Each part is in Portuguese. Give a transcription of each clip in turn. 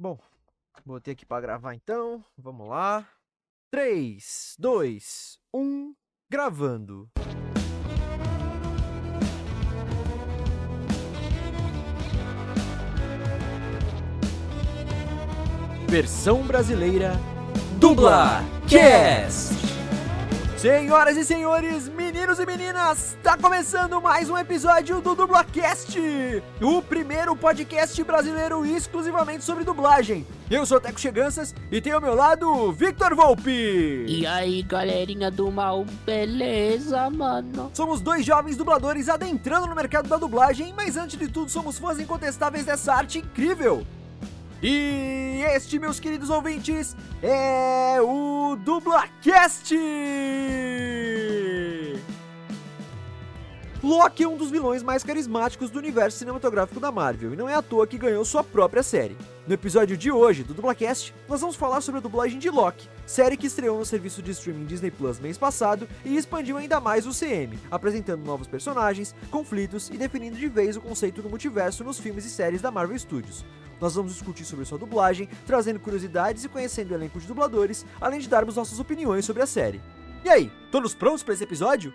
Bom, botei aqui pra gravar então. Vamos lá. 3, 2, 1, gravando. Versão brasileira Dubla Cast. Senhoras e senhores, meninos e meninas, tá começando mais um episódio do Dublacast, o primeiro podcast brasileiro exclusivamente sobre dublagem. Eu sou Teco Cheganças e tenho ao meu lado Victor Volpe. E aí, galerinha do mal, beleza, mano? Somos dois jovens dubladores adentrando no mercado da dublagem, mas antes de tudo somos fãs incontestáveis dessa arte incrível. E este, meus queridos ouvintes, é o Dublacast! Loki é um dos vilões mais carismáticos do universo cinematográfico da Marvel, e não é à toa que ganhou sua própria série. No episódio de hoje do Dublacast, nós vamos falar sobre a dublagem de Loki, série que estreou no serviço de streaming Disney Plus mês passado e expandiu ainda mais o CM, apresentando novos personagens, conflitos e definindo de vez o conceito do multiverso nos filmes e séries da Marvel Studios. Nós vamos discutir sobre sua dublagem, trazendo curiosidades e conhecendo o elenco de dubladores, além de darmos nossas opiniões sobre a série. E aí, todos prontos para esse episódio?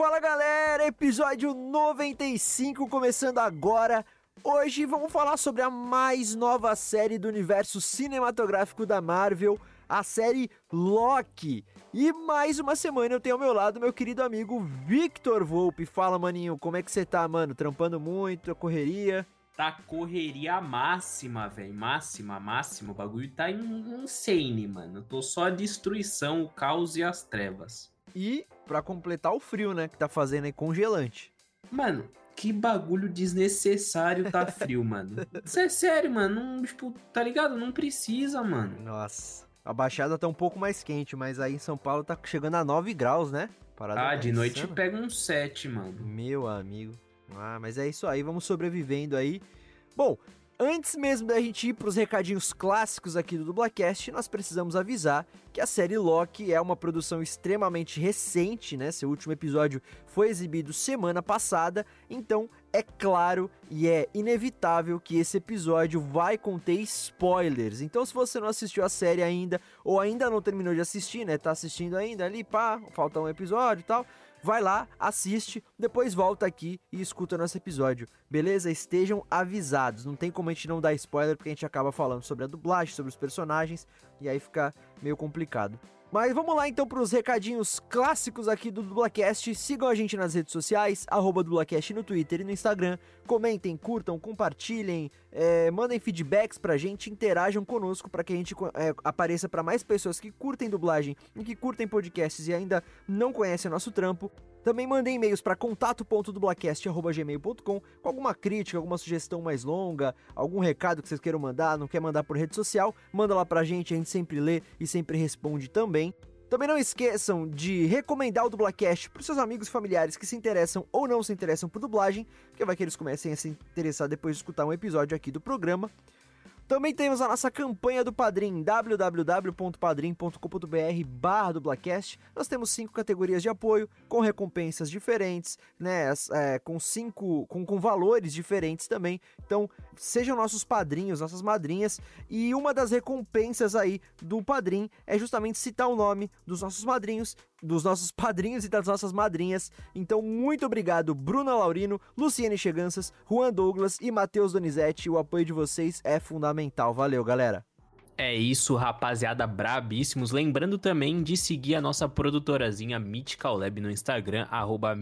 Fala galera, episódio 95 começando agora. Hoje vamos falar sobre a mais nova série do universo cinematográfico da Marvel, a série Loki. E mais uma semana eu tenho ao meu lado meu querido amigo Victor Volpe. Fala, maninho, como é que você tá, mano? Trampando muito, correria? Tá correria máxima, velho. Máxima, máxima. O bagulho tá insane, mano. Eu tô só destruição, o caos e as trevas. E para completar o frio, né, que tá fazendo aí congelante. Mano, que bagulho desnecessário tá frio, mano. Isso é sério, mano. Não, tipo, tá ligado? Não precisa, mano. Nossa. A Baixada tá um pouco mais quente, mas aí em São Paulo tá chegando a 9 graus, né? Parada ah, de noite pega um 7, mano. Meu amigo. Ah, mas é isso aí, vamos sobrevivendo aí. Bom, Antes mesmo da gente ir para os recadinhos clássicos aqui do Dublacast, nós precisamos avisar que a série Loki é uma produção extremamente recente, né? Seu último episódio foi exibido semana passada, então é claro e é inevitável que esse episódio vai conter spoilers. Então, se você não assistiu a série ainda ou ainda não terminou de assistir, né? Tá assistindo ainda ali, pá, falta um episódio e tal vai lá, assiste, depois volta aqui e escuta nosso episódio, beleza? Estejam avisados, não tem como a gente não dar spoiler porque a gente acaba falando sobre a dublagem, sobre os personagens e aí fica meio complicado. Mas vamos lá então para os recadinhos clássicos aqui do Dublacast. Sigam a gente nas redes sociais, arroba Dublacast no Twitter e no Instagram. Comentem, curtam, compartilhem, é, mandem feedbacks pra gente, interajam conosco para que a gente é, apareça para mais pessoas que curtem dublagem e que curtem podcasts e ainda não conhecem o nosso trampo. Também mandem e-mails para contato.dublacast.gmail.com com alguma crítica, alguma sugestão mais longa, algum recado que vocês queiram mandar, não quer mandar por rede social, manda lá pra gente, a gente sempre lê e sempre responde também. Também não esqueçam de recomendar o Dublacast para seus amigos e familiares que se interessam ou não se interessam por dublagem, porque vai que eles comecem a se interessar depois de escutar um episódio aqui do programa. Também temos a nossa campanha do Padrim, www.padrim.com.br barra. Nós temos cinco categorias de apoio, com recompensas diferentes, né? É, com cinco. Com, com valores diferentes também. Então, sejam nossos padrinhos, nossas madrinhas. E uma das recompensas aí do Padrim é justamente citar o nome dos nossos madrinhos dos nossos padrinhos e das nossas madrinhas. Então, muito obrigado, Bruna Laurino, Luciene Cheganças, Juan Douglas e Matheus Donizete. O apoio de vocês é fundamental. Valeu, galera! É isso, rapaziada, brabíssimos. Lembrando também de seguir a nossa produtorazinha Mythical Lab no Instagram, arroba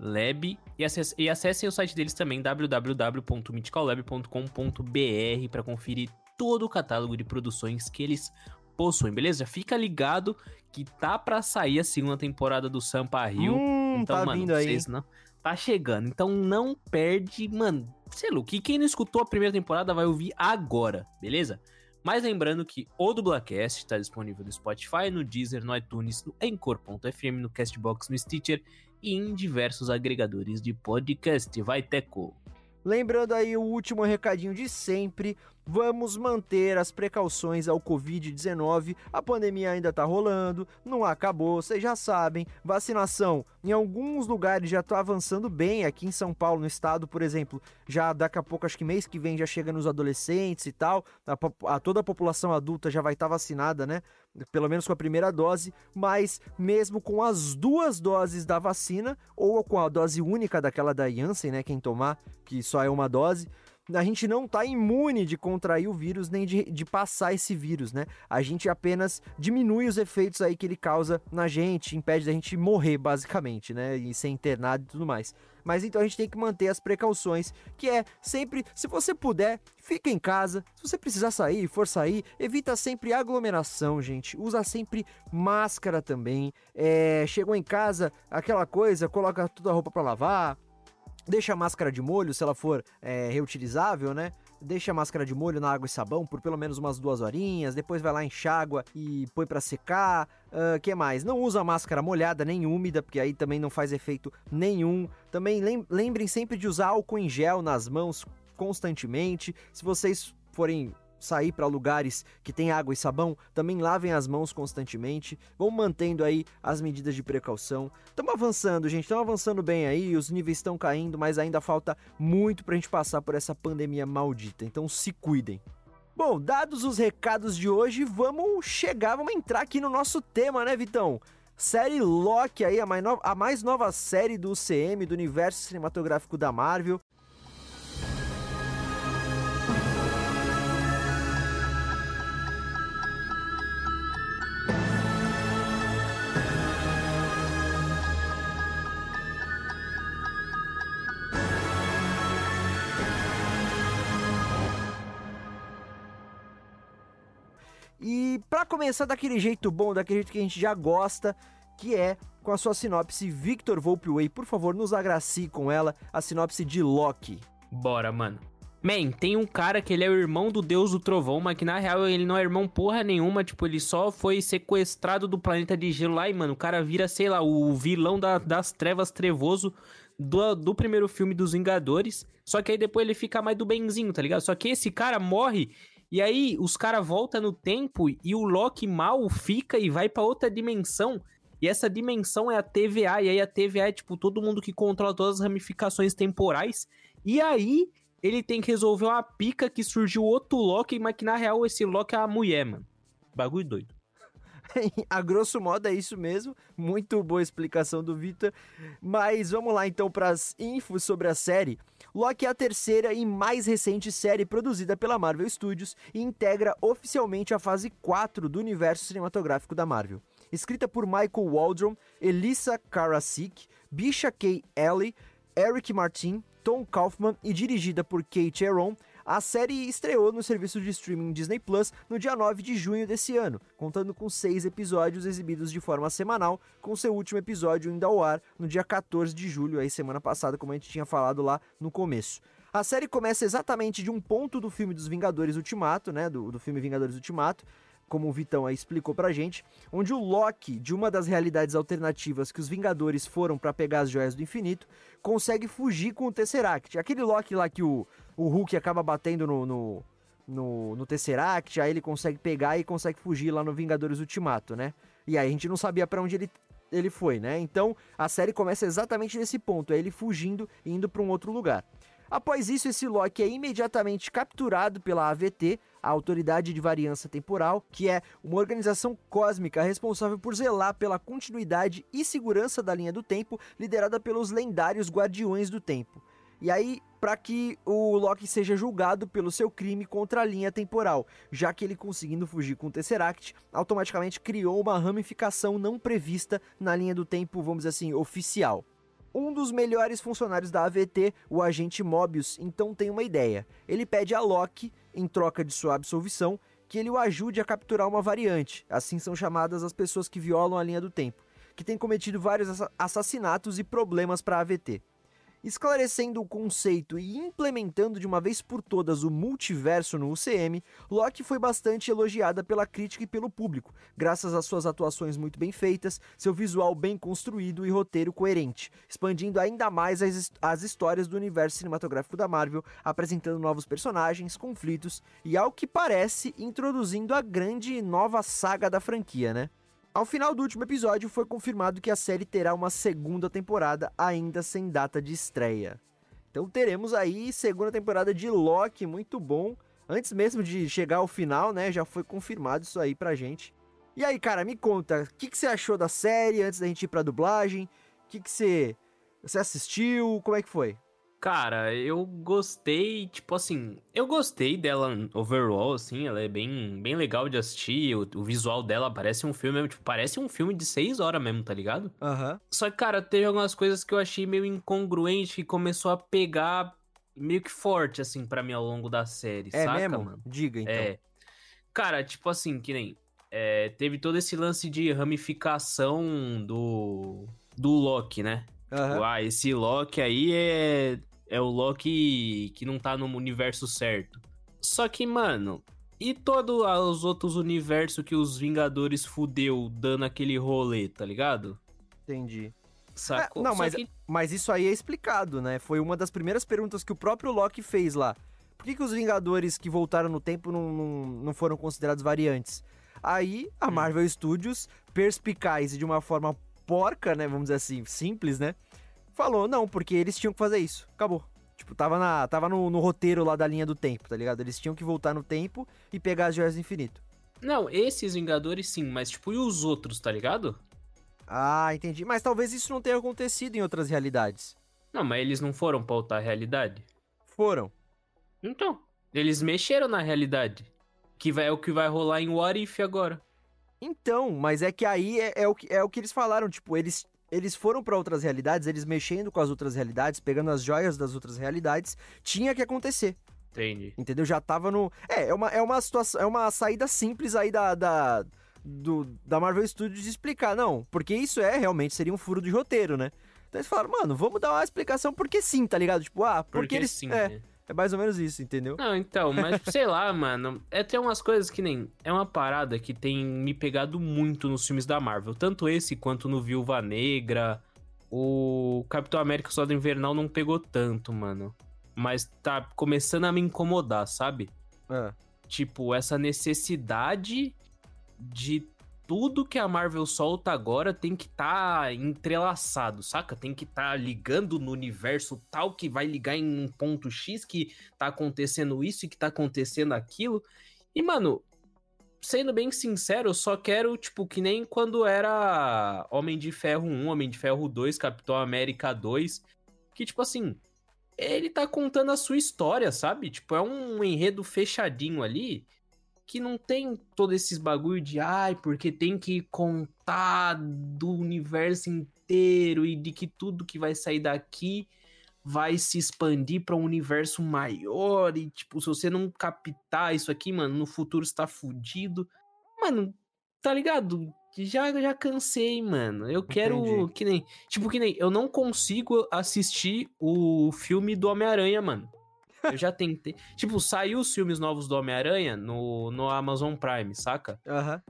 lab e, acesse, e acessem o site deles também, www.mythicallab.com.br para conferir todo o catálogo de produções que eles possuem, beleza? Fica ligado que tá para sair a segunda temporada do Sampa Rio. Hum, então, tá mano, vindo aí. Não, tá chegando. Então não perde, mano. sei lá, que quem não escutou a primeira temporada vai ouvir agora, beleza? Mas lembrando que o Dublacast está disponível no Spotify, no Deezer, no iTunes, no Anchor.fm, no Castbox, no Stitcher e em diversos agregadores de podcast. Vai, Teco! Lembrando aí o último recadinho de sempre, vamos manter as precauções ao Covid-19. A pandemia ainda tá rolando, não acabou, vocês já sabem. Vacinação em alguns lugares já tá avançando bem. Aqui em São Paulo, no estado, por exemplo, já daqui a pouco, acho que mês que vem, já chega nos adolescentes e tal. A, a toda a população adulta já vai estar tá vacinada, né? Pelo menos com a primeira dose, mas mesmo com as duas doses da vacina, ou com a dose única daquela da Janssen, né? Quem tomar, que só é uma dose a gente não está imune de contrair o vírus nem de, de passar esse vírus, né? A gente apenas diminui os efeitos aí que ele causa na gente, impede da gente morrer, basicamente, né? E ser internado e tudo mais. Mas então a gente tem que manter as precauções, que é sempre, se você puder, fica em casa. Se você precisar sair, for sair, evita sempre aglomeração, gente. Usa sempre máscara também. É, chegou em casa, aquela coisa, coloca toda a roupa para lavar Deixa a máscara de molho, se ela for é, reutilizável, né? Deixa a máscara de molho na água e sabão por pelo menos umas duas horinhas. Depois vai lá, enxágua e põe para secar. O uh, que mais? Não usa máscara molhada nem úmida, porque aí também não faz efeito nenhum. Também lembrem sempre de usar álcool em gel nas mãos constantemente. Se vocês forem sair para lugares que tem água e sabão, também lavem as mãos constantemente, vão mantendo aí as medidas de precaução. Estamos avançando, gente, estamos avançando bem aí, os níveis estão caindo, mas ainda falta muito para a gente passar por essa pandemia maldita, então se cuidem. Bom, dados os recados de hoje, vamos chegar, vamos entrar aqui no nosso tema, né, Vitão? Série Loki aí, a mais, no... a mais nova série do UCM, do universo cinematográfico da Marvel. E para começar daquele jeito bom, daquele jeito que a gente já gosta, que é com a sua sinopse Victor Volpeway, por favor, nos agracie com ela, a sinopse de Loki. Bora, mano. Man, tem um cara que ele é o irmão do deus do trovão, mas que na real ele não é irmão porra nenhuma, tipo, ele só foi sequestrado do planeta de gelo lá e, mano, o cara vira, sei lá, o vilão da, das trevas trevoso do, do primeiro filme dos Vingadores. Só que aí depois ele fica mais do benzinho, tá ligado? Só que esse cara morre e aí os caras voltam no tempo e o Loki mal fica e vai para outra dimensão. E essa dimensão é a TVA. E aí a TVA é tipo todo mundo que controla todas as ramificações temporais. E aí ele tem que resolver uma pica que surgiu outro Loki, mas que na real esse Loki é a mulher, mano. Bagulho doido. a grosso modo é isso mesmo. Muito boa explicação do Vitor. Mas vamos lá então para as infos sobre a série. Loki é a terceira e mais recente série produzida pela Marvel Studios e integra oficialmente a fase 4 do universo cinematográfico da Marvel. Escrita por Michael Waldron, Elissa Karasik, Bisha K. Ellie, Eric Martin, Tom Kaufman e dirigida por Kate Aaron, a série estreou no serviço de streaming Disney Plus no dia 9 de junho desse ano, contando com seis episódios exibidos de forma semanal, com seu último episódio indo ao ar no dia 14 de julho, aí semana passada, como a gente tinha falado lá no começo. A série começa exatamente de um ponto do filme dos Vingadores Ultimato, né? Do, do filme Vingadores Ultimato, como o Vitão aí explicou pra gente, onde o Loki, de uma das realidades alternativas que os Vingadores foram para pegar as joias do infinito, consegue fugir com o Tesseract. Aquele Loki lá que o, o Hulk acaba batendo no, no, no, no Tesseract, aí ele consegue pegar e consegue fugir lá no Vingadores Ultimato, né? E aí a gente não sabia para onde ele, ele foi, né? Então a série começa exatamente nesse ponto, é ele fugindo e indo para um outro lugar. Após isso, esse Loki é imediatamente capturado pela AVT, a Autoridade de Variância Temporal, que é uma organização cósmica responsável por zelar pela continuidade e segurança da linha do tempo, liderada pelos lendários Guardiões do Tempo. E aí, para que o Loki seja julgado pelo seu crime contra a linha temporal, já que ele conseguindo fugir com o Tesseract, automaticamente criou uma ramificação não prevista na linha do tempo, vamos dizer assim, oficial. Um dos melhores funcionários da AVT, o agente Mobius, então tem uma ideia. Ele pede a Loki, em troca de sua absolvição, que ele o ajude a capturar uma variante, assim são chamadas as pessoas que violam a linha do tempo, que tem cometido vários assassinatos e problemas para a AVT. Esclarecendo o conceito e implementando de uma vez por todas o multiverso no UCM, Loki foi bastante elogiada pela crítica e pelo público, graças às suas atuações muito bem feitas, seu visual bem construído e roteiro coerente, expandindo ainda mais as, as histórias do universo cinematográfico da Marvel, apresentando novos personagens, conflitos e, ao que parece, introduzindo a grande nova saga da franquia, né? Ao final do último episódio, foi confirmado que a série terá uma segunda temporada, ainda sem data de estreia. Então teremos aí segunda temporada de Loki, muito bom. Antes mesmo de chegar ao final, né? Já foi confirmado isso aí pra gente. E aí, cara, me conta, o que, que, você achou da série antes da gente ir pra dublagem? O que, que você. Você assistiu? Como é que foi? Cara, eu gostei, tipo assim, eu gostei dela overall, assim, ela é bem, bem legal de assistir, o, o visual dela parece um filme, tipo, parece um filme de seis horas mesmo, tá ligado? Aham. Uhum. Só que, cara, teve algumas coisas que eu achei meio incongruente, que começou a pegar meio que forte, assim, para mim ao longo da série, é saca, mesmo? mano? Diga, então. É. Cara, tipo assim, que nem, é, teve todo esse lance de ramificação do, do Loki, né? Uhum. Ah, esse Loki aí é é o Loki que não tá no universo certo. Só que, mano, e todos os outros universos que os Vingadores fudeu dando aquele rolê, tá ligado? Entendi. Sacou? É, não, Só mas, que- mas isso aí é explicado, né? Foi uma das primeiras perguntas que o próprio Loki fez lá. Por que, que os Vingadores que voltaram no tempo não, não, não foram considerados variantes? Aí, a Hum. Marvel Studios, perspicaz e de uma forma porca, né? Vamos dizer assim, simples, né? Falou, não, porque eles tinham que fazer isso. Acabou. Tipo, tava, na, tava no, no roteiro lá da linha do tempo, tá ligado? Eles tinham que voltar no tempo e pegar as joias do infinito. Não, esses Vingadores sim, mas tipo, e os outros, tá ligado? Ah, entendi. Mas talvez isso não tenha acontecido em outras realidades. Não, mas eles não foram pra outra realidade. Foram. Então, eles mexeram na realidade. Que vai, é o que vai rolar em What If agora. Então, mas é que aí é, é o, que, é o que eles falaram, tipo, eles, eles foram pra outras realidades, eles mexendo com as outras realidades, pegando as joias das outras realidades, tinha que acontecer, Entendi. entendeu? Já tava no... É, é uma, é uma situação, é uma saída simples aí da, da, do, da Marvel Studios de explicar, não, porque isso é, realmente, seria um furo de roteiro, né? Então eles falaram, mano, vamos dar uma explicação porque sim, tá ligado? Tipo, ah, porque, Porque eles... sim, é, né? É mais ou menos isso, entendeu? Não, então, mas sei lá, mano. É tem umas coisas que nem. É uma parada que tem me pegado muito nos filmes da Marvel. Tanto esse quanto no Viúva Negra. O Capitão América Soldado Invernal não pegou tanto, mano. Mas tá começando a me incomodar, sabe? É. Tipo, essa necessidade de tudo que a Marvel solta agora tem que estar tá entrelaçado, saca? Tem que estar tá ligando no universo tal que vai ligar em um ponto X que tá acontecendo isso e que tá acontecendo aquilo. E, mano, sendo bem sincero, eu só quero, tipo, que nem quando era Homem de Ferro 1, Homem de Ferro 2, Capitão América 2, que, tipo assim, ele tá contando a sua história, sabe? Tipo, é um enredo fechadinho ali que não tem todo esses bagulho de ai, porque tem que contar do universo inteiro e de que tudo que vai sair daqui vai se expandir para um universo maior e tipo, se você não captar isso aqui, mano, no futuro está fudido. Mano, tá ligado? Já já cansei, mano. Eu quero Entendi. que nem, tipo que nem eu não consigo assistir o filme do Homem-Aranha, mano. Eu já tentei. tipo, saiu os filmes novos do Homem-Aranha no, no Amazon Prime, saca? Aham.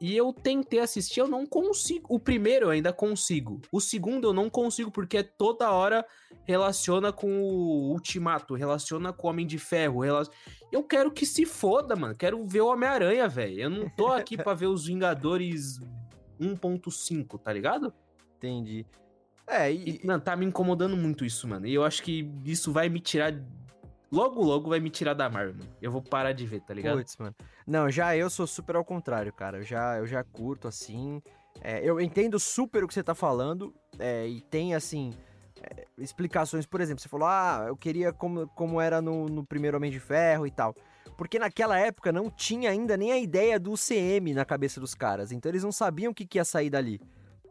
E eu tentei assistir, eu não consigo. O primeiro eu ainda consigo. O segundo eu não consigo, porque toda hora relaciona com o Ultimato, relaciona com o Homem de Ferro. rela- Eu quero que se foda, mano. Quero ver o Homem-Aranha, velho. Eu não tô aqui pra ver os Vingadores 1.5, tá ligado? Entendi. É, E, e, mano, tá me incomodando muito isso, mano. E eu acho que isso vai me tirar. Logo, logo vai me tirar da Marvel, mano. Eu vou parar de ver, tá ligado? Puts, mano. Não, já eu sou super ao contrário, cara. Eu já, eu já curto, assim. É, eu entendo super o que você tá falando. é, e tem, assim, é, explicações. Por exemplo, você falou, ah, eu queria como, como era no, no primeiro Homem de Ferro e tal. Porque naquela época não tinha ainda nem a ideia do UCM na cabeça dos caras. Então eles não sabiam o que, que ia sair dali,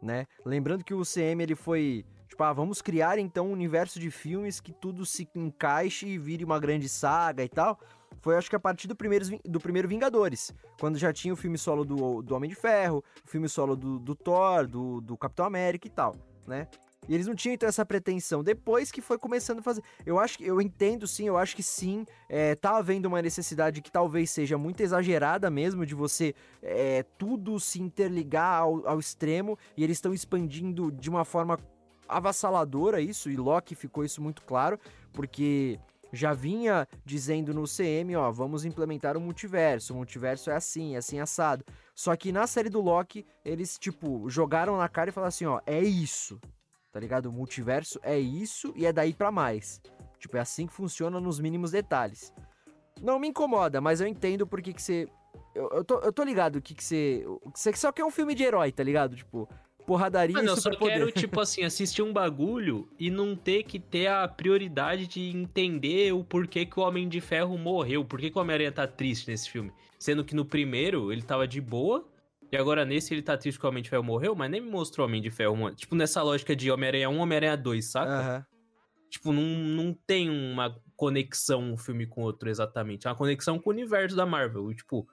né? Lembrando que o UCM, ele foi... Tipo, ah, vamos criar então um universo de filmes que tudo se encaixe e vire uma grande saga e tal. Foi acho que a partir do primeiro, do primeiro Vingadores, quando já tinha o filme solo do, do Homem de Ferro, o filme solo do, do Thor, do, do Capitão América e tal, né? E eles não tinham então essa pretensão. Depois que foi começando a fazer. Eu acho que eu entendo sim, eu acho que sim. É, tá havendo uma necessidade que talvez seja muito exagerada mesmo, de você é, tudo se interligar ao, ao extremo. E eles estão expandindo de uma forma avassaladora isso, e Loki ficou isso muito claro, porque já vinha dizendo no CM, ó, vamos implementar o multiverso, o multiverso é assim, é assim assado. Só que na série do Loki, eles, tipo, jogaram na cara e falaram assim, ó, é isso, tá ligado? O multiverso é isso e é daí para mais. Tipo, é assim que funciona nos mínimos detalhes. Não me incomoda, mas eu entendo por que que você... Eu, eu, tô, eu tô ligado que que você... Você só quer um filme de herói, tá ligado? Tipo, porradaria Mano, e eu só quero, tipo assim, assistir um bagulho e não ter que ter a prioridade de entender o porquê que o Homem de Ferro morreu. Por que, o Homem-Aranha tá triste nesse filme? Sendo que no primeiro ele tava de boa, e agora nesse ele tá triste que o Homem de Ferro morreu, mas nem me mostrou o Homem de Ferro. Tipo, nessa lógica de Homem-Aranha 1, Homem-Aranha 2, saca? Aham. Tipo, não, não tem uma conexão um filme com o outro exatamente. É uma conexão com o universo da Marvel. E, tipo,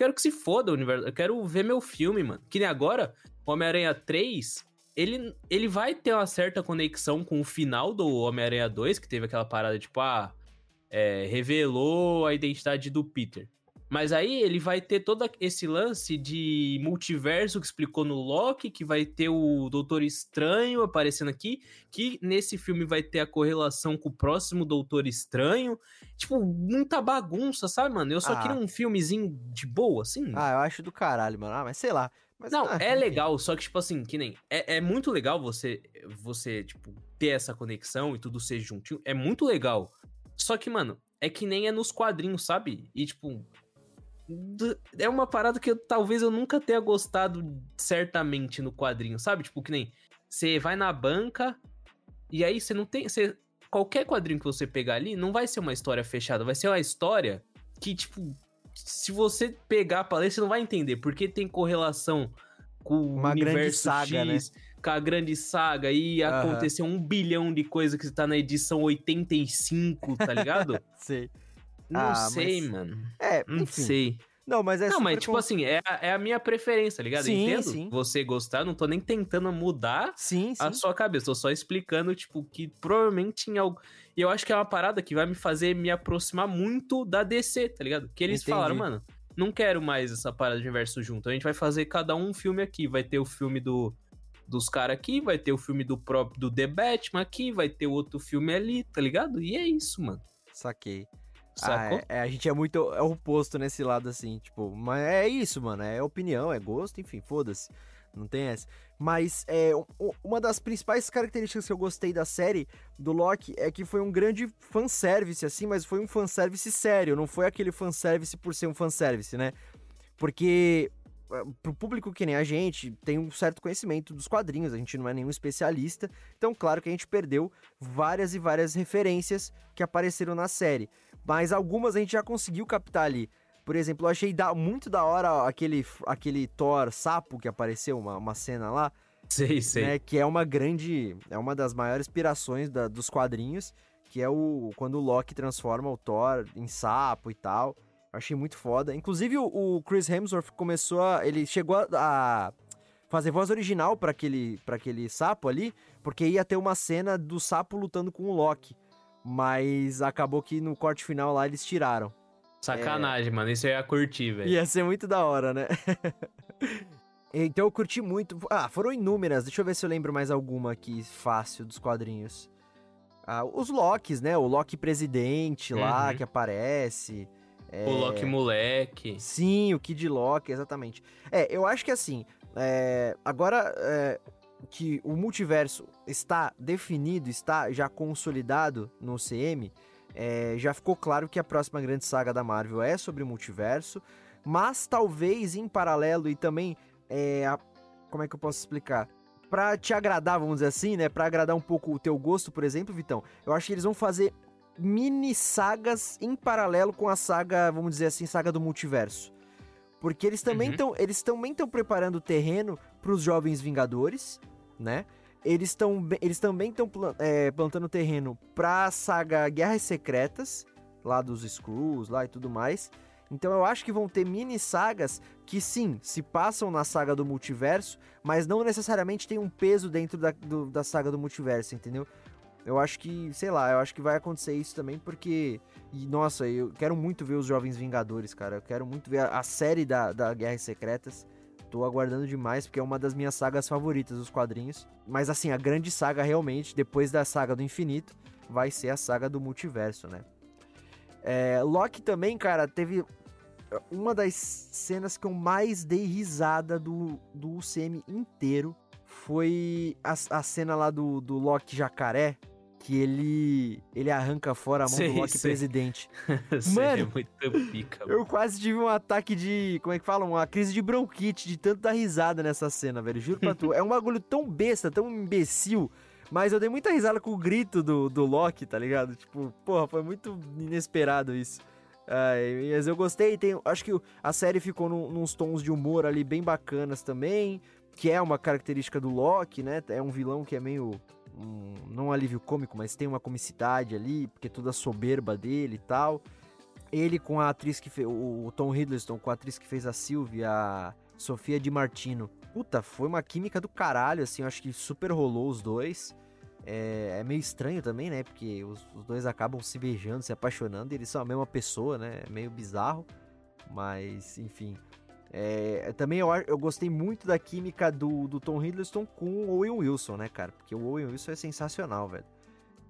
quero que se foda o universo. Eu quero ver meu filme, mano. Que nem agora, Homem-Aranha 3, ele, ele vai ter uma certa conexão com o final do Homem-Aranha 2, que teve aquela parada, tipo, ah, é, revelou a identidade do Peter. Mas aí ele vai ter todo esse lance de multiverso que explicou no Loki, que vai ter o Doutor Estranho aparecendo aqui, que nesse filme vai ter a correlação com o próximo Doutor Estranho. Tipo, muita bagunça, sabe, mano? Eu só Ah. queria um filmezinho de boa, assim. Ah, eu acho do caralho, mano. Ah, mas sei lá. Mas, Não, ah, é legal, só que, tipo assim, que nem. É, é muito legal você, você, tipo, ter essa conexão e tudo ser juntinho. É muito legal. Só que, mano, é que nem é nos quadrinhos, sabe? E, tipo. É uma parada que eu, talvez eu nunca tenha gostado certamente no quadrinho, sabe? Tipo, que nem. Você vai na banca e aí você não tem. Você, qualquer quadrinho que você pegar ali não vai ser uma história fechada, vai ser uma história que, tipo, se você pegar pra ler, você não vai entender, porque tem correlação com o Uma grande universo saga, né? X, com a grande saga, e Aham. aconteceu um bilhão de coisas que tá na edição 85, tá ligado? Sei. Não Ah, sei, mas- mano. É, Não enfim. sei. Não, mas é não, mas tipo con- assim, é, a- é a minha preferência, tá ligado? Sim, Entendo sim. você gostar, não tô nem tentando mudar Sim, a sua cabeça. Tô só explicando, tipo, que provavelmente em algo. E eu acho que é uma parada que vai me fazer me aproximar muito da DC, tá ligado? Que eles Entendi. falaram, mano, não quero mais essa parada de universo junto. A gente vai fazer cada um filme aqui. Vai ter o filme do. Dos caras aqui, vai ter o filme do próprio do The Batman aqui, vai ter outro filme ali, tá ligado? E é isso, mano. Saquei. Sacou? Ah, é, é, a gente é muito é oposto nesse lado, assim, tipo, mas é isso, mano, é opinião, é gosto, enfim, foda-se, não tem essa. Mas é, uma das principais características que eu gostei da série do Loki é que foi um grande fanservice, assim, mas foi um fanservice sério, não foi aquele fanservice por ser um fanservice, né? Porque eh, pro público que nem a gente, tem um certo conhecimento dos quadrinhos, a gente não é nenhum especialista, então claro que a gente perdeu várias e várias referências que apareceram na série mas algumas a gente já conseguiu captar ali. Por exemplo, eu achei da- muito da hora aquele, aquele Thor sapo que apareceu, uma, uma cena lá, Sei, sei. né? Que é uma grande. É uma das maiores inspirações da- dos quadrinhos, que é o quando o Loki transforma o Thor em sapo e tal. Eu achei muito foda. Inclusive, o, o Chris Hemsworth começou a. Ele chegou a, a fazer voz original para aquele, pra aquele sapo ali, porque ia ter uma cena do sapo lutando com o Loki. Mas acabou que no corte final lá eles tiraram. Sacanagem, mano. Isso eu ia curtir, velho. Ia ser muito da hora, né? então eu curti muito. Ah, foram inúmeras. Deixa eu ver se eu lembro mais alguma aqui fácil dos quadrinhos. Ah, os Locks, né? O Loki presidente lá Uhum. que aparece. É, O Loki moleque. Sim, o Kid Loki, exatamente. É, eu acho que assim, é, agora é, que o multiverso está definido, está já consolidado no CM, é, já ficou claro que a próxima grande saga da Marvel é sobre o multiverso, mas talvez em paralelo e também, é, a- como é que eu posso explicar? Pra te agradar, vamos dizer assim, né? Pra agradar um pouco o teu gosto, por exemplo, Vitão, eu acho que eles vão fazer mini sagas em paralelo com a saga, vamos dizer assim, saga do multiverso. Porque eles também Uhum. estão eles também estão preparando o terreno para os jovens Vingadores, né? Eles estão eles também estão plantando terreno para a saga Guerras Secretas, lá dos Skrulls lá e tudo mais. Então eu acho que vão ter mini sagas que sim, se passam na saga do multiverso, mas não necessariamente tem um peso dentro da, do, da saga do multiverso, entendeu? Eu acho que, sei lá, eu acho que vai acontecer isso também porque. E, nossa, eu quero muito ver os Jovens Vingadores, cara. Eu quero muito ver a, a série da, da Guerras Secretas. Tô aguardando demais, porque é uma das minhas sagas favoritas, os quadrinhos. Mas assim, a grande saga realmente, depois da saga do infinito, vai ser a saga do multiverso, né? É, Loki também, cara, teve uma das cenas que eu mais dei risada do, do UCM inteiro. Foi a, a cena lá do, do Loki jacaré, que ele ele arranca fora a mão Sei, do Loki sei. presidente. Sério, Mano, é muito pica, mano. Eu quase tive um ataque de. Como é que fala? Uma crise de bronquite de tanto dar risada nessa cena, velho. Juro pra tu. É um bagulho tão besta, tão imbecil. Mas eu dei muita risada com o grito do, do Loki, tá ligado? Tipo, porra, foi muito inesperado isso. Ai, mas eu gostei. Tem, acho que a série ficou num, nos tons de humor ali bem bacanas também. Que é uma característica do Loki, né? É um vilão que é meio. Um, não alívio cômico, mas tem uma comicidade ali, porque toda a soberba dele e tal. Ele com a atriz que fez. O, Tom Hiddleston com a atriz que fez a Sylvie, a Sofia Di Martino. Puta, foi uma química do caralho, assim. Eu acho que super rolou os dois. É, é meio estranho também, né? Porque os, os dois acabam se beijando, se apaixonando, e eles são a mesma pessoa, né? É meio bizarro. Mas, enfim. É, também eu, eu gostei muito da química do, do Tom Hiddleston com o Owen Wilson, né, cara? Porque o Owen Wilson é sensacional, velho.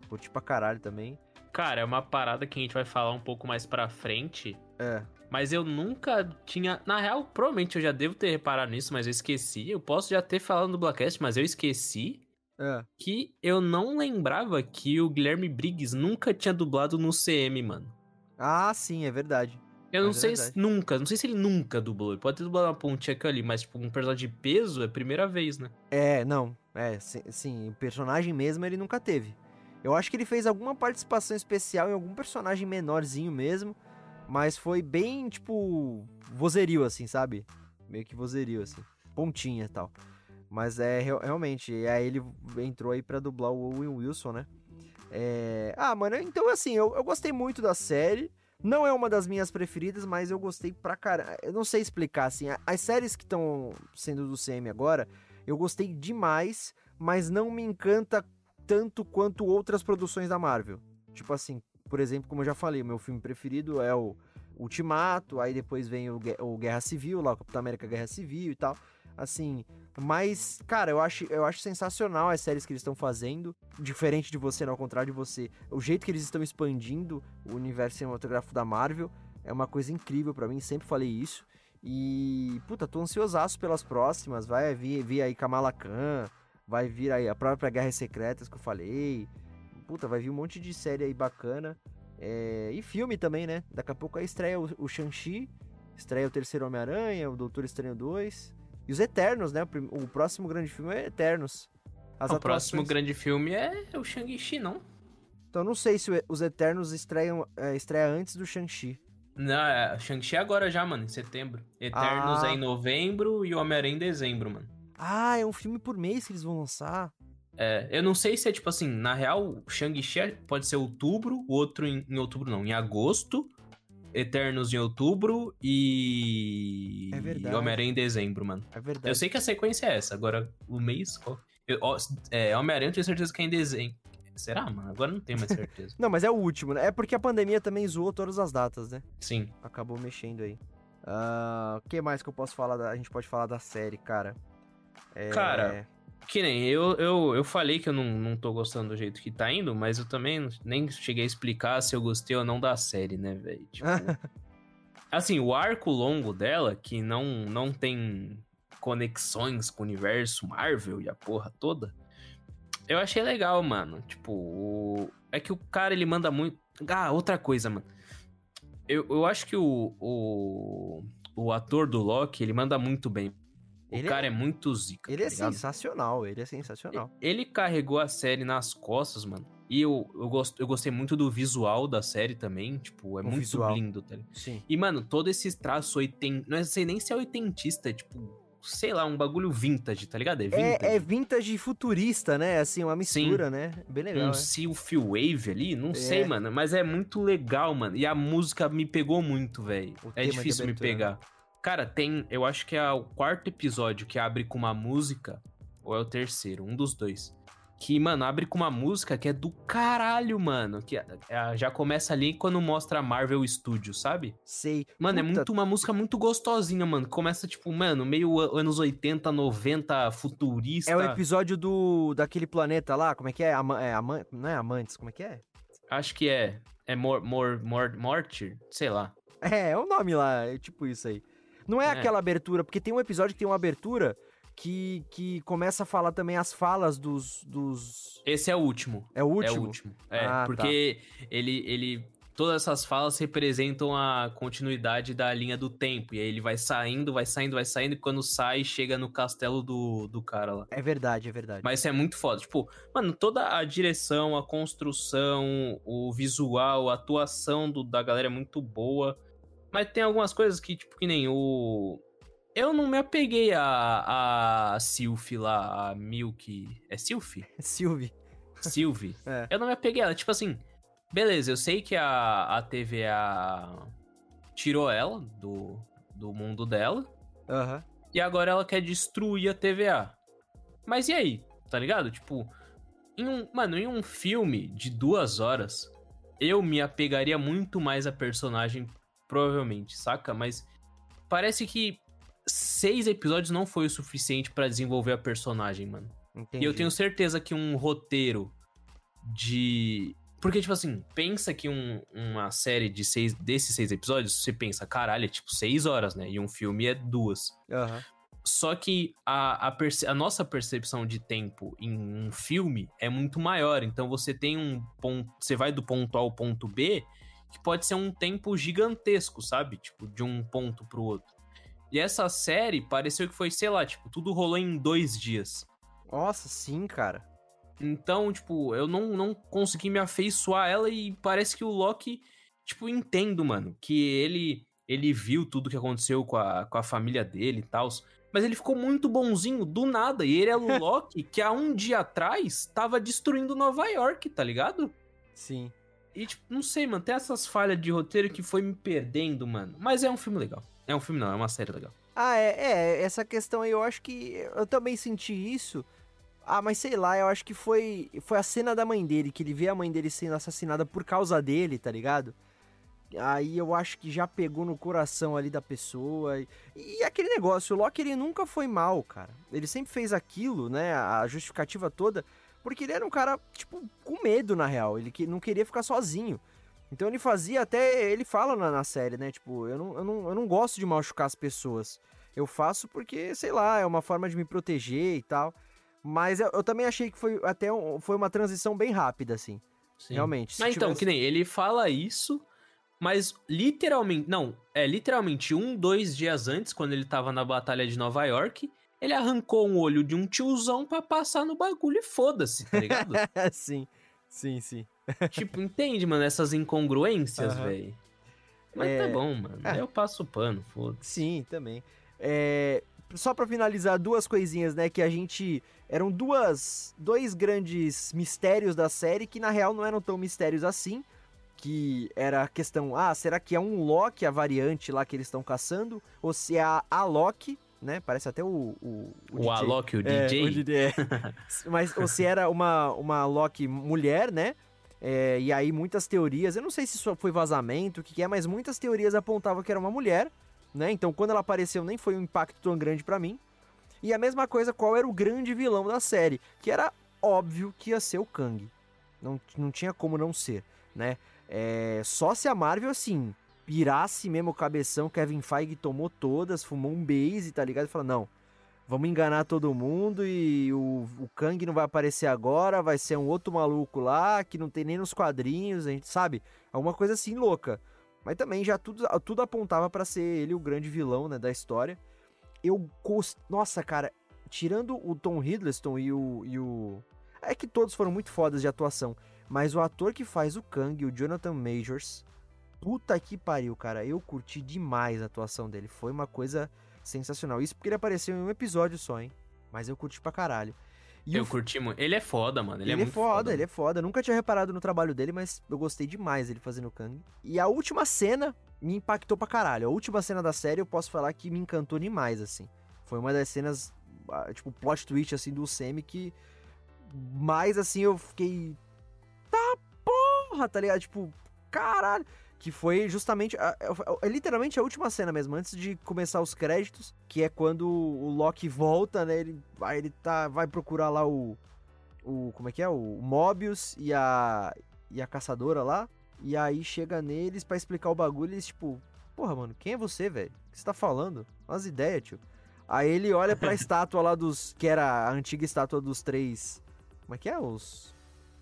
Curti pra caralho também. Cara, é uma parada que a gente vai falar um pouco mais pra frente. É. Mas eu nunca tinha. Na real, provavelmente eu já devo ter reparado nisso, mas eu esqueci. Eu posso já ter falado no Blackcast, mas eu esqueci É. que eu não lembrava que o Guilherme Briggs nunca tinha dublado no CM, mano. Ah, sim, é verdade. Eu não É sei se nunca, não sei se ele nunca dublou. Ele pode ter dublado uma pontinha aqui ali, mas tipo, um personagem de peso é a primeira vez, né? É, não. É, sim, sim, o personagem mesmo ele nunca teve. Eu acho que ele fez alguma participação especial em algum personagem menorzinho mesmo, mas foi bem, tipo, vozerio, assim, sabe? Meio que vozerio, assim. Pontinha e tal. Mas é, real- realmente, e aí ele entrou aí pra dublar o Owen Wilson, né? É... Ah, mano, então assim, eu, eu gostei muito da série. Não é uma das minhas preferidas, mas eu gostei pra caralho. Eu não sei explicar, assim. As séries que estão sendo do CM agora, eu gostei demais, mas não me encanta tanto quanto outras produções da Marvel. Tipo assim, por exemplo, como eu já falei, meu filme preferido é o Ultimato, aí depois vem o Guerra Civil, lá o Capitão América Guerra Civil e tal. Assim, mas, cara, eu acho, eu acho sensacional as séries que eles estão fazendo. Diferente de você, não, ao contrário de você. O jeito que eles estão expandindo o universo cinematográfico da Marvel é uma coisa incrível pra mim, sempre falei isso. E, puta, tô ansiosaço pelas próximas. Vai vir, vir aí Kamala Khan, vai vir aí a própria Guerras Secretas que eu falei. Puta, vai vir um monte de série aí bacana. É, e filme também, né? Daqui a pouco aí estreia o, o Shang-Chi, estreia o Terceiro Homem-Aranha, o Doutor Estranho 2. E os Eternos, né? O, próximo grande filme é Eternos. As o próximo grande filme é o Shang-Chi, não? Então não sei se os Eternos estreiam, é, estreia antes do Shang-Chi. Não, é, Shang-Chi é agora já, mano, em setembro. Eternos Ah. é em novembro e o Homem-Aranha em dezembro, mano. Ah, é um filme por mês que eles vão lançar. É, eu não sei se é tipo assim, na real, o Shang-Chi é- pode ser outubro, o outro em, em outubro não, em agosto, Eternos em outubro e. É verdade. E Homem-Aranha em dezembro, mano. É verdade. Eu sei que a sequência é essa, agora o mês. qual- eu- ó, é, Homem-Aranha eu tenho certeza que é em dezembro. Será, mano? Agora não tenho mais certeza. Não, mas é o último, né? É porque a pandemia também zoou todas as datas, né? Sim. Acabou mexendo aí. Ah, O que mais que eu posso falar? Da... A gente pode falar da série, cara. É... Cara, Que nem eu, eu, eu falei que eu não, não tô gostando do jeito que tá indo, mas eu também nem cheguei a explicar se eu gostei ou não da série, né, velho? Tipo, assim, o arco longo dela, que não, não tem conexões com o universo Marvel e a porra toda, eu achei legal, mano. Tipo, o- é que o cara ele manda muito. Ah, outra coisa, mano. Eu, eu acho que o, o, o ator do Loki, ele manda muito bem. O Ele é- cara é, muito zica. Ele é tá ligado? sensacional, ele é sensacional. Ele carregou a série nas costas, mano. E eu, eu, gosto, eu gostei muito do visual da série também. Tipo, é O muito visual. lindo, tá ligado? Sim. E, mano, todo esse traço oiten... Não sei nem se é oitentista, é tipo sei lá, um bagulho vintage, tá ligado? É vintage. É, é vintage futurista, né? Assim, uma mistura, né? Bem legal, um? Sylph Wave ali, não É. sei, mano, mas é muito legal, mano. E a música me pegou muito, velho. O É difícil me pegar. Cara, tem, eu acho que é o quarto episódio que abre com uma música, ou é o terceiro, um dos dois. Que, mano, abre com uma música que é do caralho, mano. Que é- é- já começa ali quando mostra a Marvel Studios, sabe? Sei. Mano, é Puta, muito uma música muito gostosinha, mano. Começa, tipo, mano, meio anos 80, 90, futurista. É o episódio do daquele planeta lá, como é que é? Ama, é Ama- não é Amantes, como é que é? Acho que é. É Mor, Mor, Mor, Mortir? Sei lá. É, é o nome lá, é tipo isso aí. Não é, É. aquela abertura, porque tem um episódio que tem uma abertura que, que começa a falar também as falas dos. dos... Esse é o último. É o último? É o último. É, Ah, tá. porque ele, ele. Todas essas falas representam a continuidade da linha do tempo. E aí ele vai saindo, vai saindo, vai saindo, e quando sai, chega no castelo do, do cara lá. É verdade, é verdade. Mas isso é muito foda. Tipo, mano, toda a direção, a construção, o visual, a atuação do- da galera é muito boa. Mas tem algumas coisas que, tipo, que nem o. Eu não me apeguei a, a Sylph lá, a Milk. É Sylph? Sylvie. Sylvie. É. Eu não me apeguei a ela. Tipo assim, beleza, eu sei que a, a TVA tirou ela do, do mundo dela. Aham. E agora ela quer destruir a TVA. Mas e aí? Tá ligado? Tipo, em um, mano, em um filme de duas horas, eu me apegaria muito mais a personagem, provavelmente, saca? Mas parece que seis episódios não foi o suficiente pra desenvolver a personagem, mano. Entendi. E eu tenho certeza que um roteiro de. Porque, tipo assim, pensa que um- uma série de seis, desses seis episódios, você pensa, caralho, é tipo seis horas, né? E um filme é duas. Aham. Só que a, a, perce- a nossa percepção de tempo em um filme é muito maior. Então você tem um ponto. Você vai do ponto A ao ponto B, que pode ser um tempo gigantesco, sabe? Tipo, de um ponto pro outro. E essa série pareceu que foi, sei lá, tipo, tudo rolou em dois dias. Nossa, sim, cara. Então, tipo, eu não, não consegui me afeiçoar a ela e parece que o Loki, tipo, entendo, mano, que ele ele viu tudo que aconteceu com a, com a família dele e tal, mas ele ficou muito bonzinho do nada. E ele é o Loki que há um dia atrás tava destruindo Nova York, tá ligado? Sim. E, tipo, não sei, mano, tem essas falhas de roteiro que foi me perdendo, mano. Mas é um filme legal. É um filme não, é uma série legal. Ah, é, é, essa questão aí eu acho que eu também senti isso. Ah, mas sei lá, eu acho que foi foi a cena da mãe dele, que ele vê a mãe dele sendo assassinada por causa dele, tá ligado? Aí eu acho que já pegou no coração ali da pessoa. E, e aquele negócio, o Loki ele nunca foi mal, cara. Ele sempre fez aquilo, né? A justificativa toda, porque ele era um cara, tipo, com medo na real. Ele que, não queria ficar sozinho. Então ele fazia até. Ele fala na, na série, né? Tipo, eu não, eu, não, eu não gosto de machucar as pessoas. Eu faço porque, sei lá, é uma forma de me proteger e tal. Mas eu, eu também achei que foi até um- foi uma transição bem rápida, assim. Sim. Realmente. Mas então, tivesse- que nem ele fala isso, mas literalmente. Não, é literalmente um, dois dias antes, quando ele tava na Batalha de Nova York, ele arrancou um olho de um tiozão pra passar no bagulho e foda-se, tá ligado? sim, sim, sim. tipo, entende, mano, essas incongruências, Aham. velho. Mas É, tá bom, mano. é. Eu passo o pano, foda-se. Sim, também. É, só pra finalizar, duas coisinhas, né? Que a gente. Eram duas. Dois grandes mistérios da série que na real não eram tão mistérios assim. Que era a questão: ah, será que é um Loki a variante lá que eles estão caçando? Ou se é a, a Loki, né? Parece até o. O, O, DJ. Alok, o É, DJ. o DJ, é. Mas ou se era uma, uma Loki mulher, né? É, e aí muitas teorias, eu não sei se isso foi vazamento, o que, que é, mas muitas teorias apontavam que era uma mulher, né? Então quando ela apareceu nem foi um impacto tão grande pra mim. E a mesma coisa, qual era o grande vilão da série? Que era óbvio que ia ser o Kang. Não, não tinha como não ser, né? É, só se a Marvel, assim, pirasse mesmo o cabeção, Kevin Feige tomou todas, fumou um base, tá ligado? E falou, não, vamos enganar todo mundo e o, o Kang não vai aparecer agora, vai ser um outro maluco lá, que não tem nem nos quadrinhos, a gente sabe? Alguma coisa assim louca. Mas também já tudo, tudo apontava pra ser ele o grande vilão, né, da história. Eu. Nossa, cara, tirando o Tom Hiddleston e o, e o... É que todos foram muito fodas de atuação, mas o ator que faz o Kang, o Jonathan Majors, puta que pariu, cara, eu curti demais a atuação dele. Foi uma coisa sensacional. Isso porque ele apareceu em um episódio só, hein? Mas eu curti pra caralho. E eu o- curti muito. Ele é foda, mano. Ele, ele, é é, muito foda, ele é foda. Nunca tinha reparado no trabalho dele, mas eu gostei demais ele fazendo o Kang. E a última cena me impactou pra caralho. A última cena da série eu posso falar que me encantou demais, assim. Foi uma das cenas, ah, tipo, plot twist, assim, do Semi que mais, assim, eu fiquei... Tá porra, tá ligado? Tipo, caralho. Que foi justamente, a- é- é literalmente a última cena mesmo, antes de começar os créditos, que é quando o Loki volta, né? Ele, aí ele tá, vai procurar lá o, o como é que é? O Mobius e a e a caçadora lá. E aí chega neles pra explicar o bagulho e eles tipo, porra, mano, quem é você, velho? O que você tá falando? Umas ideias, tio. Aí ele olha pra estátua lá dos que era a antiga estátua dos três, como é que é? Os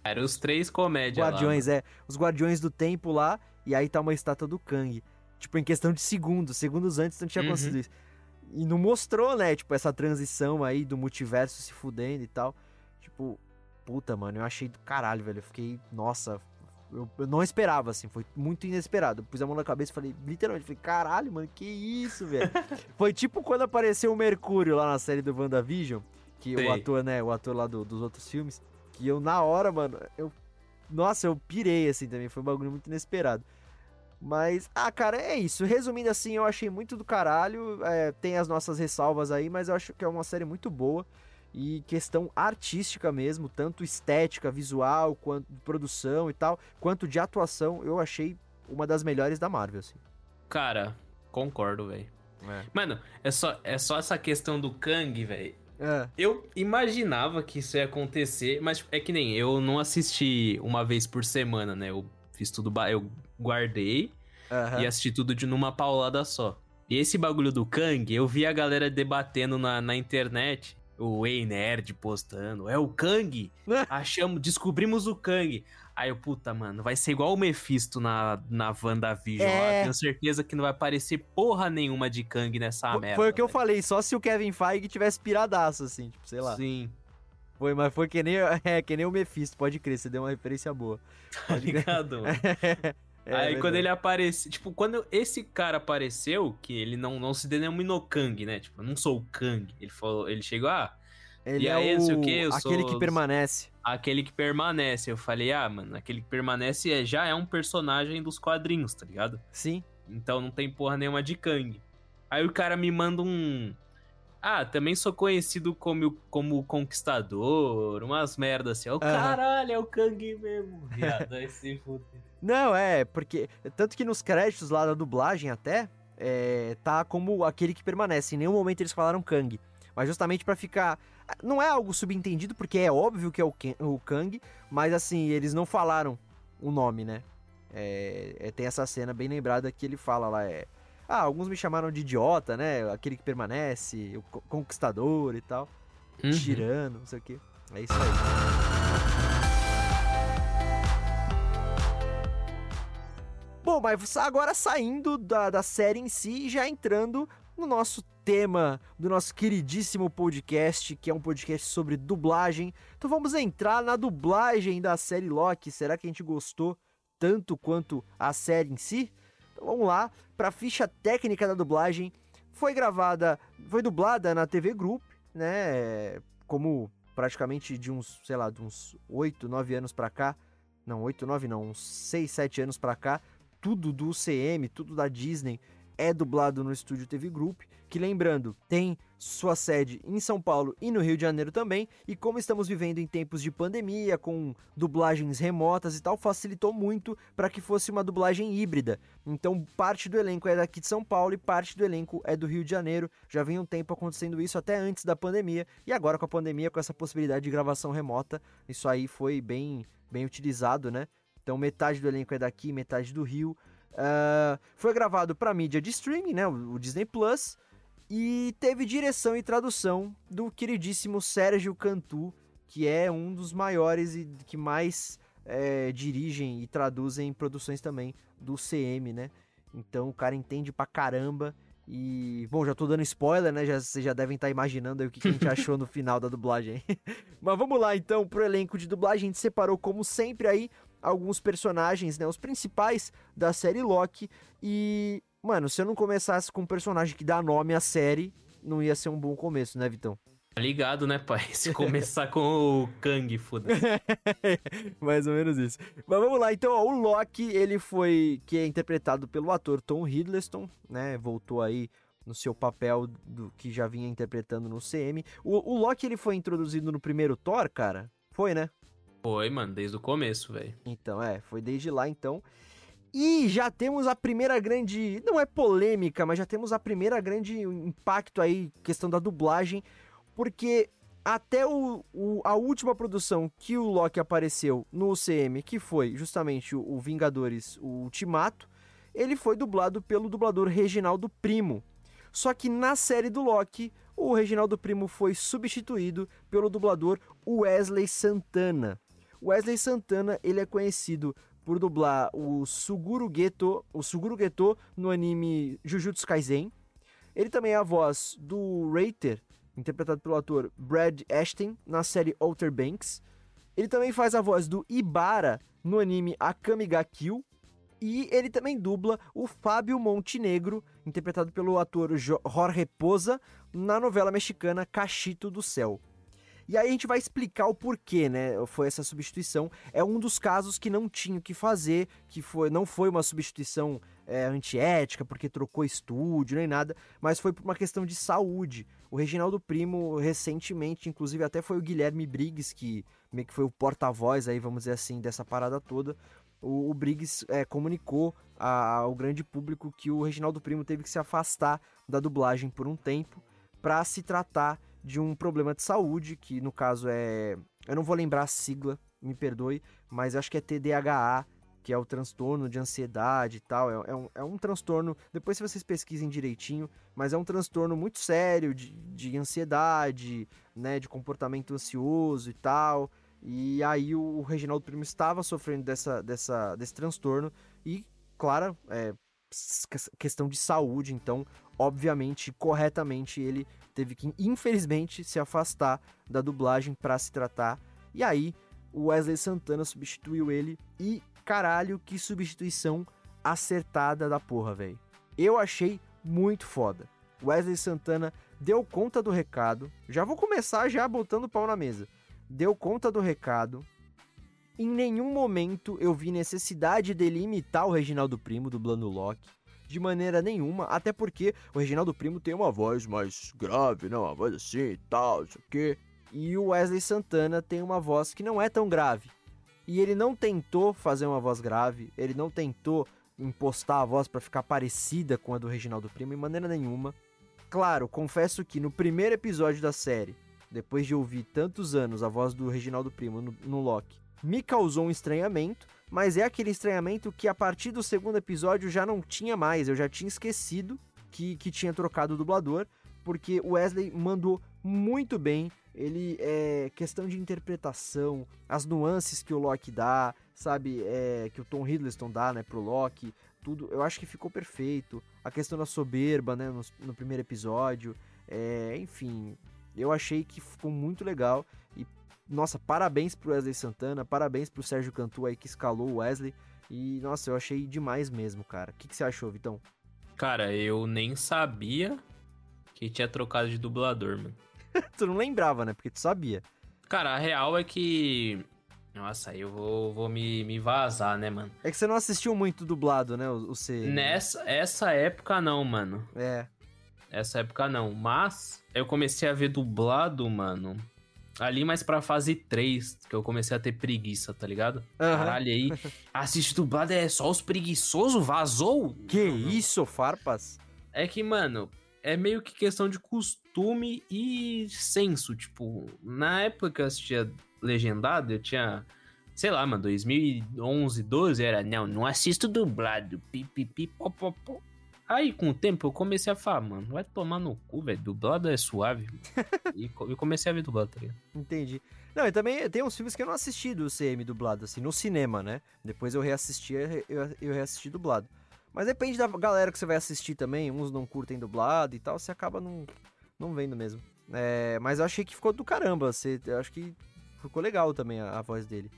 Era os três comédias lá, guardiões, é, os guardiões do tempo lá, e aí tá uma estátua do Kang. Tipo, em questão de segundos, segundos antes não tinha Uhum. acontecido isso. E não mostrou, né, tipo, essa transição aí do multiverso se fudendo e tal. Tipo, puta, mano, eu achei do caralho, velho. Eu fiquei, nossa, eu, eu não esperava, assim, foi muito inesperado. Eu pus a mão na cabeça e falei, literalmente, falei, caralho, mano, que isso, velho. foi tipo quando apareceu o Mercúrio lá na série do WandaVision, que Sei. o ator, né, o ator lá do- dos outros filmes, que eu, na hora, mano, eu nossa, eu pirei assim também, foi um bagulho muito inesperado. Mas, ah, cara, é isso. Resumindo assim, eu achei muito do caralho. é, tem as nossas ressalvas aí, mas eu acho que é uma série muito boa. E questão artística mesmo, tanto estética, visual, quanto de produção e tal, quanto de atuação, eu achei uma das melhores da Marvel, assim. Cara, concordo, velho. É. Mano, é só, é só essa questão do Kang, velho. É. Eu imaginava que isso ia acontecer, mas é que nem eu não assisti uma vez por semana, né? Eu fiz tudo, ba- eu guardei aham. e assisti tudo de numa paulada só. E esse bagulho do Kang, eu vi a galera debatendo na, na internet, o Ei Nerd postando, é o Kang, achamos, descobrimos o Kang. Aí eu, puta, mano, vai ser igual o Mephisto na, na WandaVision É. lá, tenho certeza que não vai aparecer porra nenhuma de Kang nessa Fo- merda. foi o que eu falei, só se o Kevin Feige tivesse piradaço, assim, tipo, sei lá. Sim, Foi, mas foi que nem, é, que nem o Mephisto, pode crer, você deu uma referência boa. tá ligado? mano? É Aí verdade. quando ele apareceu, tipo, quando esse cara apareceu, que ele não, não se denominou Kang, né? Tipo, eu não sou o Kang. Ele falou, ele chegou, ah, Ele E é aí, o... não sei o quê, eu aquele sou- que permanece. aquele que permanece. Eu falei, ah, mano, aquele que permanece é, já é um personagem dos quadrinhos, tá ligado? Sim. Então não tem porra nenhuma de Kang. Aí o cara me manda um. Ah, também sou conhecido como, como Conquistador, umas merdas assim. Ó, caralho, é o Kang mesmo. Viado, aí se fuder. Não, é, porque. Tanto que nos créditos lá da dublagem até. é, tá como aquele que permanece. Em nenhum momento eles falaram Kang. Mas justamente pra ficar. Não é algo subentendido, porque é óbvio que é o, Ken- o Kang. Mas assim, eles não falaram o nome, né? É, é, tem essa cena bem lembrada que ele fala lá. É, ah, alguns me chamaram de idiota, né? Aquele que permanece, o co- conquistador e tal. Uhum. Tirano, não sei o que. É isso aí. Bom, mas agora saindo da, da série em si e já entrando no nosso tema do nosso queridíssimo podcast, que é um podcast sobre dublagem. Então vamos entrar na dublagem da série Loki. Será que a gente gostou tanto quanto a série em si? Então vamos lá, para a ficha técnica da dublagem. Foi gravada, foi dublada na TV Group, né? Como praticamente de uns, sei lá, de uns 8, 9 anos pra cá. Não, 8, 9 não, uns 6, 7 anos pra cá. Tudo do CM, tudo da Disney é dublado no estúdio TV Group, que lembrando, tem sua sede em São Paulo e no Rio de Janeiro também, e como estamos vivendo em tempos de pandemia, com dublagens remotas e tal, facilitou muito para que fosse uma dublagem híbrida. Então, parte do elenco é daqui de São Paulo e parte do elenco é do Rio de Janeiro. Já vem um tempo acontecendo isso até antes da pandemia, e agora com a pandemia, com essa possibilidade de gravação remota, isso aí foi bem, bem utilizado, né? Então, metade do elenco é daqui, metade do Rio. Ah, foi gravado para mídia de streaming, né? O Disney Plus. E teve direção e tradução do queridíssimo Sérgio Cantu, que é um dos maiores e que mais é, dirigem e traduzem produções também do CM, né? Então o cara entende pra caramba. E, bom, já tô dando spoiler, né? Já, vocês já devem estar imaginando aí o que, que a gente achou no final da dublagem. Mas vamos lá então pro elenco de dublagem. A gente separou, como sempre, aí alguns personagens, né? Os principais da série Loki. E mano, se eu não começasse com um personagem que dá nome à série, não ia ser um bom começo, né, Vitão? Tá ligado, né, pai? Se começar com o Kang, foda Mais ou menos isso. Mas vamos lá, então, ó, o Loki, ele foi, que é interpretado pelo ator Tom Hiddleston, né, voltou aí no seu papel do que já vinha interpretando no CM. O, o Loki, ele foi introduzido no primeiro Thor, cara? Foi, né? Foi, mano, desde o começo, velho. Então, é, foi desde lá, então. E já temos a primeira grande, não é polêmica, mas já temos a primeira grande impacto aí, questão da dublagem, porque até o, o, a última produção que o Loki apareceu no UCM, que foi justamente o, o Vingadores, o Ultimato, ele foi dublado pelo dublador Reginaldo Primo. Só que na série do Loki, o Reginaldo Primo foi substituído pelo dublador Wesley Santana. Wesley Santana, ele é conhecido por dublar o Suguru Geto, o Suguru Geto no anime Jujutsu Kaisen. Ele também é a voz do Reiter, interpretado pelo ator Brad Ashton na série Outer Banks. Ele também faz a voz do Ibara no anime Akame ga Kill. E ele também dubla o Fábio Montenegro, interpretado pelo ator Jorge Poza, na novela mexicana Cachito do Céu. E aí a gente vai explicar o porquê, né? Foi essa substituição. É um dos casos que não tinha o que fazer, que foi, não foi uma substituição é, antiética, porque trocou estúdio nem nada, mas foi por uma questão de saúde. O Reginaldo Primo, recentemente, inclusive até foi o Guilherme Briggs, que meio que foi o porta-voz aí, vamos dizer assim, dessa parada toda. O, o Briggs é, comunicou a, ao grande público que o Reginaldo Primo teve que se afastar da dublagem por um tempo para se tratar de um problema de saúde, que no caso é. Eu não vou lembrar a sigla, me perdoe, mas acho que é TDAH, que é o transtorno de ansiedade e tal. É, é, um, é um transtorno. Depois, se vocês pesquisem direitinho, mas é um transtorno muito sério de, de ansiedade, né? De comportamento ansioso e tal. E aí o Reginaldo Primo estava sofrendo dessa, dessa, desse transtorno. E, claro, é, questão de saúde, então, obviamente, corretamente, ele teve que, infelizmente, se afastar da dublagem para se tratar. E aí, o Wesley Santana substituiu ele e, caralho, que substituição acertada da porra, velho. Eu achei muito foda. Wesley Santana deu conta do recado. Já vou começar já botando o pau na mesa. Deu conta do recado. Em nenhum momento eu vi necessidade dele imitar o Reginaldo Primo dublando o Loki de maneira nenhuma, até porque o Reginaldo Primo tem uma voz mais grave, né? Uma voz assim e tal, isso aqui. E o Wesley Santana tem uma voz que não é tão grave. E ele não tentou fazer uma voz grave, ele não tentou impostar a voz para ficar parecida com a do Reginaldo Primo em maneira nenhuma. Claro, confesso que no primeiro episódio da série, depois de ouvir tantos anos a voz do Reginaldo Primo no, no Loki, me causou um estranhamento, mas é aquele estranhamento que a partir do segundo episódio já não tinha mais, eu já tinha esquecido que, que tinha trocado o dublador, porque o Wesley mandou muito bem, ele é questão de interpretação, as nuances que o Loki dá, sabe, é, que o Tom Hiddleston dá, né, pro Loki, tudo, eu acho que ficou perfeito. A questão da soberba, né, no, no primeiro episódio, é, enfim, eu achei que ficou muito legal nossa, parabéns pro Wesley Santana, parabéns pro Sérgio Cantu aí que escalou o Wesley. E, nossa, eu achei demais mesmo, cara. O que, que você achou, Vitão? Cara, eu nem sabia que tinha trocado de dublador, mano. tu não lembrava, né? Porque tu sabia. Cara, a real é que. Nossa, aí eu vou, vou me, me vazar, né, mano? É que você não assistiu muito dublado, né? O, o C. Nessa essa época não, mano. É. Essa época não. Mas eu comecei a ver dublado, mano. Ali mais pra fase 3, que eu comecei a ter preguiça, tá ligado? Uhum. Caralho, aí assiste dublado é só os preguiçosos? Vazou? Que isso, farpas? É que, mano, é meio que questão de costume e senso. Tipo, na época que eu assistia legendado, eu tinha, sei lá, mano, 2011, 12, era, não, não assisto dublado, pipipi, popopó. Aí, com o tempo, eu comecei a falar, mano, vai tomar no cu, velho. Dublado é suave. e eu comecei a ver dublado, tá ligado? Entendi. Não, e também tem uns filmes que eu não assisti do CM dublado, assim, no cinema, né? Depois eu reassisti, eu, eu reassisti dublado. Mas depende da galera que você vai assistir também. Uns não curtem dublado e tal, você acaba não, não vendo mesmo. É, mas eu achei que ficou do caramba. Você, eu acho que ficou legal também a, a voz dele.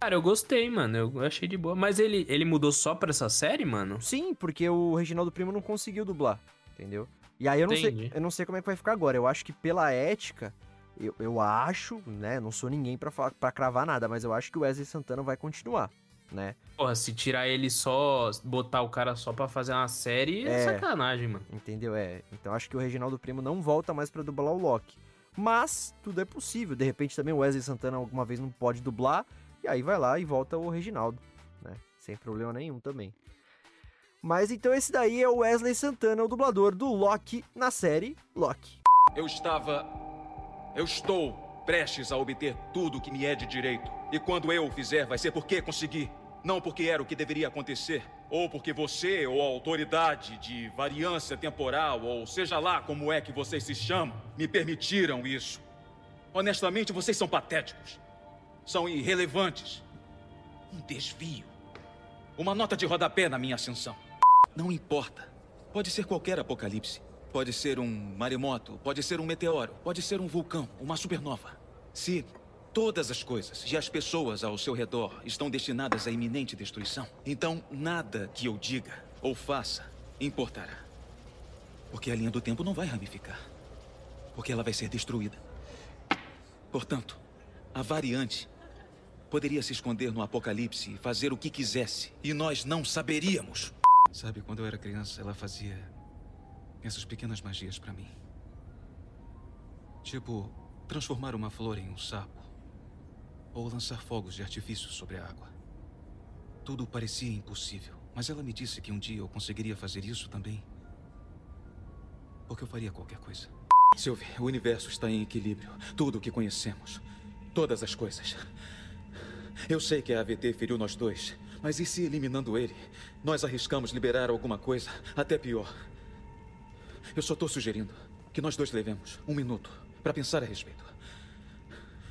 Cara, eu gostei, mano. Eu achei de boa. Mas ele, ele mudou só pra essa série, mano? Sim, porque o Reginaldo Primo não conseguiu dublar, entendeu? E aí eu não, Entendi. sei, eu não sei como é que vai ficar agora. Eu acho que pela ética, eu, eu acho, né? Não sou ninguém pra, falar, pra cravar nada, mas eu acho que o Wesley Santana vai continuar, né? Porra, se tirar ele só, botar o cara só pra fazer uma série, é, É. sacanagem, mano. Entendeu? É. Então acho que o Reginaldo Primo não volta mais pra dublar o Loki. Mas tudo é possível. De repente também o Wesley Santana alguma vez não pode dublar. E aí vai lá e volta o Reginaldo, né? Sem problema nenhum também. Mas então esse daí é o Wesley Santana, o dublador do Loki na série Loki. Eu estava. Eu estou prestes a obter tudo que me é de direito. E quando eu o fizer, vai ser porque consegui. Não porque era o que deveria acontecer. Ou porque você ou a autoridade de variância temporal, ou seja lá como é que vocês se chamam, me permitiram isso. Honestamente, vocês são patéticos. São irrelevantes. Um desvio. Uma nota de rodapé na minha ascensão. Não importa. Pode ser qualquer apocalipse. Pode ser um maremoto, pode ser um meteoro, pode ser um vulcão, uma supernova. Se todas as coisas e as pessoas ao seu redor estão destinadas à iminente destruição, então nada que eu diga ou faça importará. Porque a linha do tempo não vai ramificar. Porque ela vai ser destruída. Portanto, a variante poderia se esconder no apocalipse e fazer o que quisesse, e nós não saberíamos. Sabe, quando eu era criança, ela fazia essas pequenas magias pra mim. Tipo, transformar uma flor em um sapo. Ou lançar fogos de artifício sobre a água. Tudo parecia impossível, mas ela me disse que um dia eu conseguiria fazer isso também. Porque eu faria qualquer coisa. Sylvie, o universo está em equilíbrio. Tudo o que conhecemos. Todas as coisas. Eu sei que a AVT feriu nós dois, mas e se eliminando ele, nós arriscamos liberar alguma coisa até pior? Eu só estou sugerindo que nós dois levemos um minuto para pensar a respeito.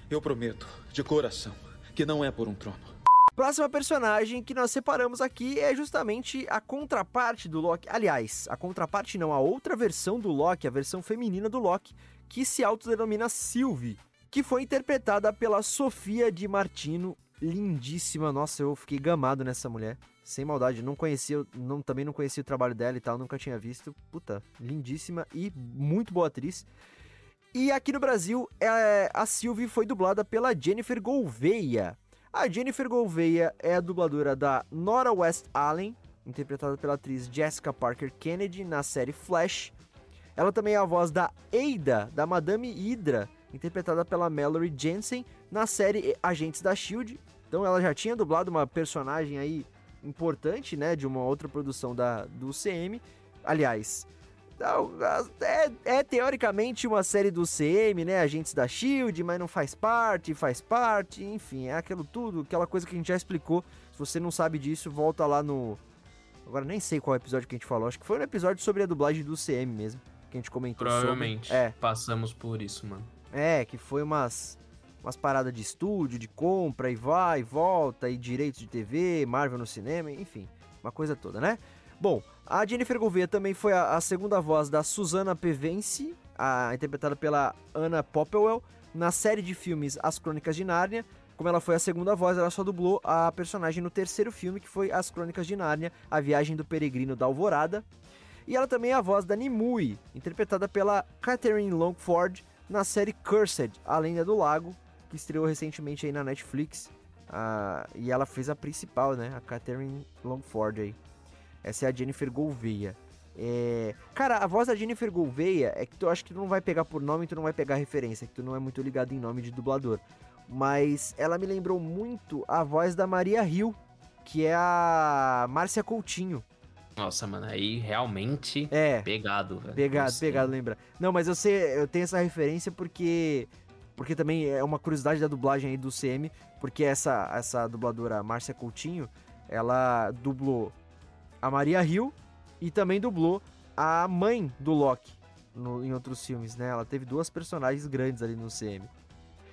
Eu prometo, de coração, que não é por um trono. Próxima personagem que nós separamos aqui é justamente a contraparte do Loki. Aliás, a contraparte não, a outra versão do Loki, a versão feminina do Loki, que se autodenomina Sylvie, que foi interpretada pela Sofia Di Martino, lindíssima. Nossa, eu fiquei gamado nessa mulher. Sem maldade, não conhecia, não, também não conhecia o trabalho dela e tal, nunca tinha visto. Puta, lindíssima e muito boa atriz. E aqui no Brasil, é, a Sylvie foi dublada pela Jennifer Gouveia. A Jennifer Gouveia é a dubladora da Nora West Allen, interpretada pela atriz Jessica Parker Kennedy na série Flash. Ela também é a voz da Ada, da Madame Hydra, interpretada pela Mallory Jensen na série Agentes da Shield. Então ela já tinha dublado uma personagem aí importante, né, de uma outra produção da do CM. Aliás, é, é, teoricamente uma série do CM, né? Agentes da Shield, mas não faz parte, faz parte, enfim, é aquilo tudo, aquela coisa que a gente já explicou. Se você não sabe disso, volta lá no. Agora nem sei qual episódio que a gente falou, acho que foi um episódio sobre a dublagem do CM mesmo, que a gente comentou Provavelmente. sobre. É, Passamos por isso, mano. é, que foi umas umas paradas de estúdio, de compra e vai e volta e direitos de TV, Marvel no cinema, enfim, uma coisa toda, né? Bom, a Jennifer Gouveia também foi a, a segunda voz da Susana Pevensey, a, interpretada pela Anna Popplewell, na série de filmes As Crônicas de Nárnia. Como ela foi a segunda voz, ela só dublou a personagem no terceiro filme, que foi As Crônicas de Nárnia, A Viagem do Peregrino da Alvorada. E ela também é a voz da Nimue, interpretada pela Catherine Longford na série Cursed, A Lenda do Lago, estreou recentemente aí na Netflix. E ela fez a principal, né? A Catherine Longford aí. Essa é a Jennifer Gouveia. É... Cara, a voz da Jennifer Gouveia é que tu acha que tu não vai pegar por nome, tu não vai pegar referência, que tu não é muito ligado em nome de dublador. Mas ela me lembrou muito a voz da Maria Hill, que é a Márcia Coutinho. Nossa, mano, aí realmente É, pegado, velho. pegado, Nossa. pegado, lembra. Não, mas eu sei, eu tenho essa referência porque porque também é uma curiosidade da dublagem aí do CM, porque essa essa dubladora Márcia Coutinho, ela dublou a Maria Hill e também dublou a mãe do Loki no- em outros filmes, né? Ela teve duas personagens grandes ali no CM.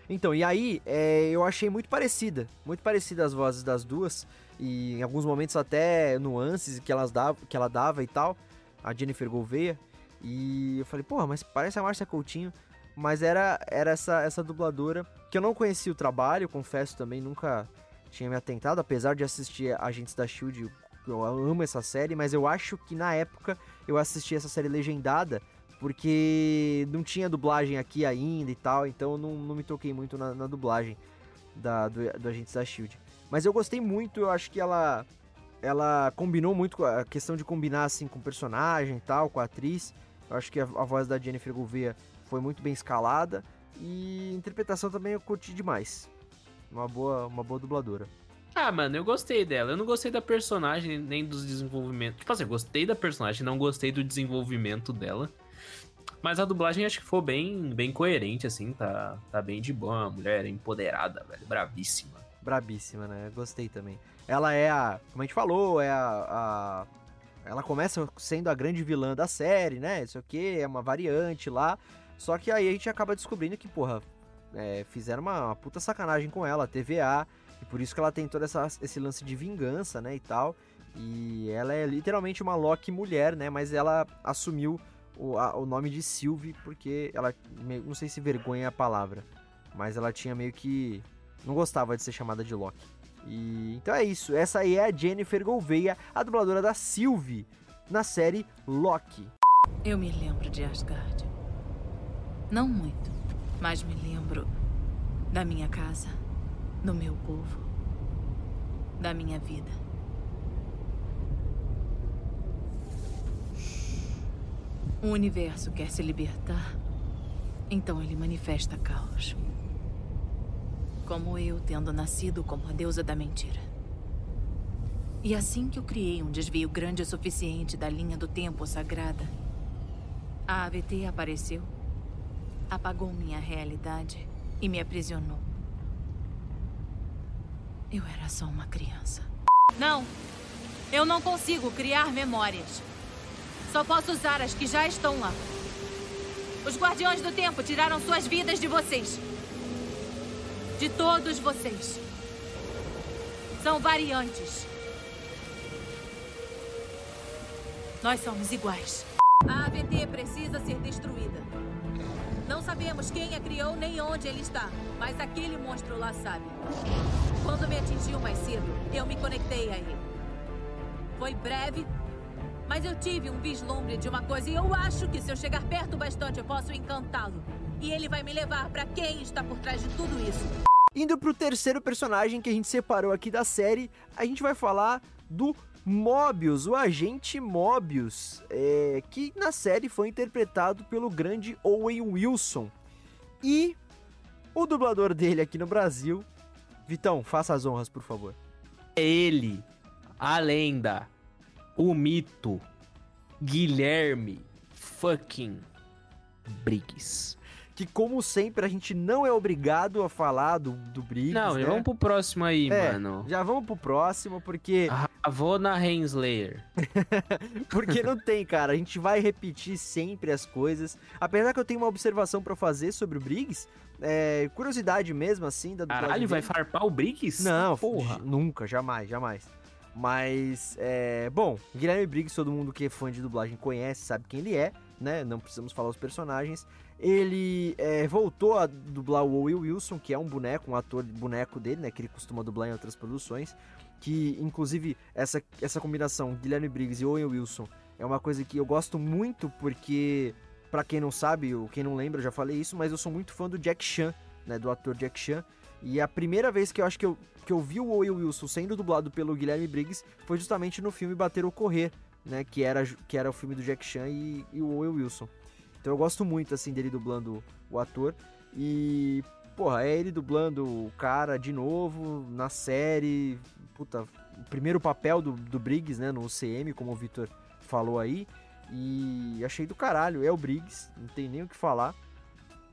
Então, e aí é, eu achei muito parecida, muito parecida as vozes das duas e em alguns momentos até nuances que elas dava, que ela dava e tal, a Jennifer Gouveia. E eu falei, porra, mas parece a Márcia Coutinho. Mas era, era essa, essa dubladora que eu não conhecia o trabalho, confesso também, nunca tinha me atentado, apesar de assistir Agentes da Shield, eu amo essa série, mas eu acho que na época eu assisti essa série legendada porque não tinha dublagem aqui ainda e tal, então não, não me toquei muito na, na dublagem da, do, do Agentes da Shield. Mas eu gostei muito, eu acho que ela ela combinou muito com a questão de combinar assim com o personagem e tal, com a atriz. Eu acho que a, a voz da Jennifer Gouveia foi muito bem escalada e interpretação também eu curti demais. Uma boa, uma boa dubladora. Ah, mano, eu gostei dela. Eu não gostei da personagem nem dos desenvolvimentos. Tipo assim, eu gostei da personagem, não gostei do desenvolvimento dela. Mas a dublagem acho que foi bem, bem coerente, assim, tá, tá bem de boa. A mulher empoderada, velho, bravíssima. Brabíssima, né? Gostei também. Ela é a, como a gente falou, é a, a ela começa sendo a grande vilã da série, né? Isso aqui é uma variante lá. Só que aí a gente acaba descobrindo que, porra, é, fizeram uma, uma, puta sacanagem com ela, a TVA. E por isso que ela tem todo essa, esse lance de vingança, né? E tal. E ela é literalmente uma Loki mulher, né? Mas ela assumiu o, a, o nome de Sylvie, porque ela, não sei se vergonha é a palavra, mas ela tinha meio que, não gostava de ser chamada de Loki. E, então é isso, essa aí é a Jennifer Gouveia, a dubladora da Sylvie, na série Loki. Eu me lembro de Asgard. Não muito, mas me lembro da minha casa, do meu povo, da minha vida. O universo quer se libertar, então ele manifesta caos. Como eu, tendo nascido como a deusa da mentira. E assim que eu criei um desvio grande o suficiente da linha do tempo sagrada, a AVT apareceu, apagou minha realidade e me aprisionou. Eu era só uma criança. Não! Eu não consigo criar memórias. Só posso usar as que já estão lá. Os Guardiões do Tempo tiraram suas vidas de vocês. De todos vocês. São variantes. Nós somos iguais. A AVT precisa ser destruída. Não sabemos quem a criou nem onde ele está, mas aquele monstro lá sabe. Quando me atingiu mais cedo, eu me conectei a ele. Foi breve, mas eu tive um vislumbre de uma coisa e eu acho que se eu chegar perto bastante eu posso encantá-lo. E ele vai me levar para quem está por trás de tudo isso. Indo pro terceiro personagem que a gente separou aqui da série, a gente vai falar do Mobius, o agente Mobius, é, que na série foi interpretado pelo grande Owen Wilson. E o dublador dele aqui no Brasil, Vitão, faça as honras, por favor. É ele, a lenda, o mito Guilherme fucking Briggs. Que, como sempre, a gente não é obrigado a falar do, do Briggs. Não, né? vamos pro próximo aí, é, mano. Já vamos pro próximo, porque. Ravona Henslayer. porque não tem, cara. A gente vai repetir sempre as coisas. Apesar que eu tenho uma observação para fazer sobre o Briggs. É, curiosidade mesmo, assim, da Caralho, vai farpar o Briggs? Não, porra. Nunca, jamais, jamais. Mas, é, bom, Guilherme Briggs, todo mundo que é fã de dublagem conhece, sabe quem ele é, né? Não precisamos falar os personagens. Ele é, voltou a dublar o Will Wilson, que é um boneco, um ator boneco dele, né? Que ele costuma dublar em outras produções. Que, inclusive, essa, essa combinação, Guilherme Briggs e Owen Wilson, é uma coisa que eu gosto muito, porque, para quem não sabe, ou quem não lembra, eu já falei isso, mas eu sou muito fã do Jack Chan, né? Do ator Jack Chan. E a primeira vez que eu acho que eu, que eu vi o Owen Wilson sendo dublado pelo Guilherme Briggs foi justamente no filme Bater ou Correr, né? Que era, que era o filme do Jack Chan e, e o Owen Wilson. Então eu gosto muito, assim, dele dublando o ator. E, porra, é ele dublando o cara de novo na série. Puta, o primeiro papel do, do Briggs, né? No UCM, como o Victor falou aí. E achei do caralho. É o Briggs, não tem nem o que falar.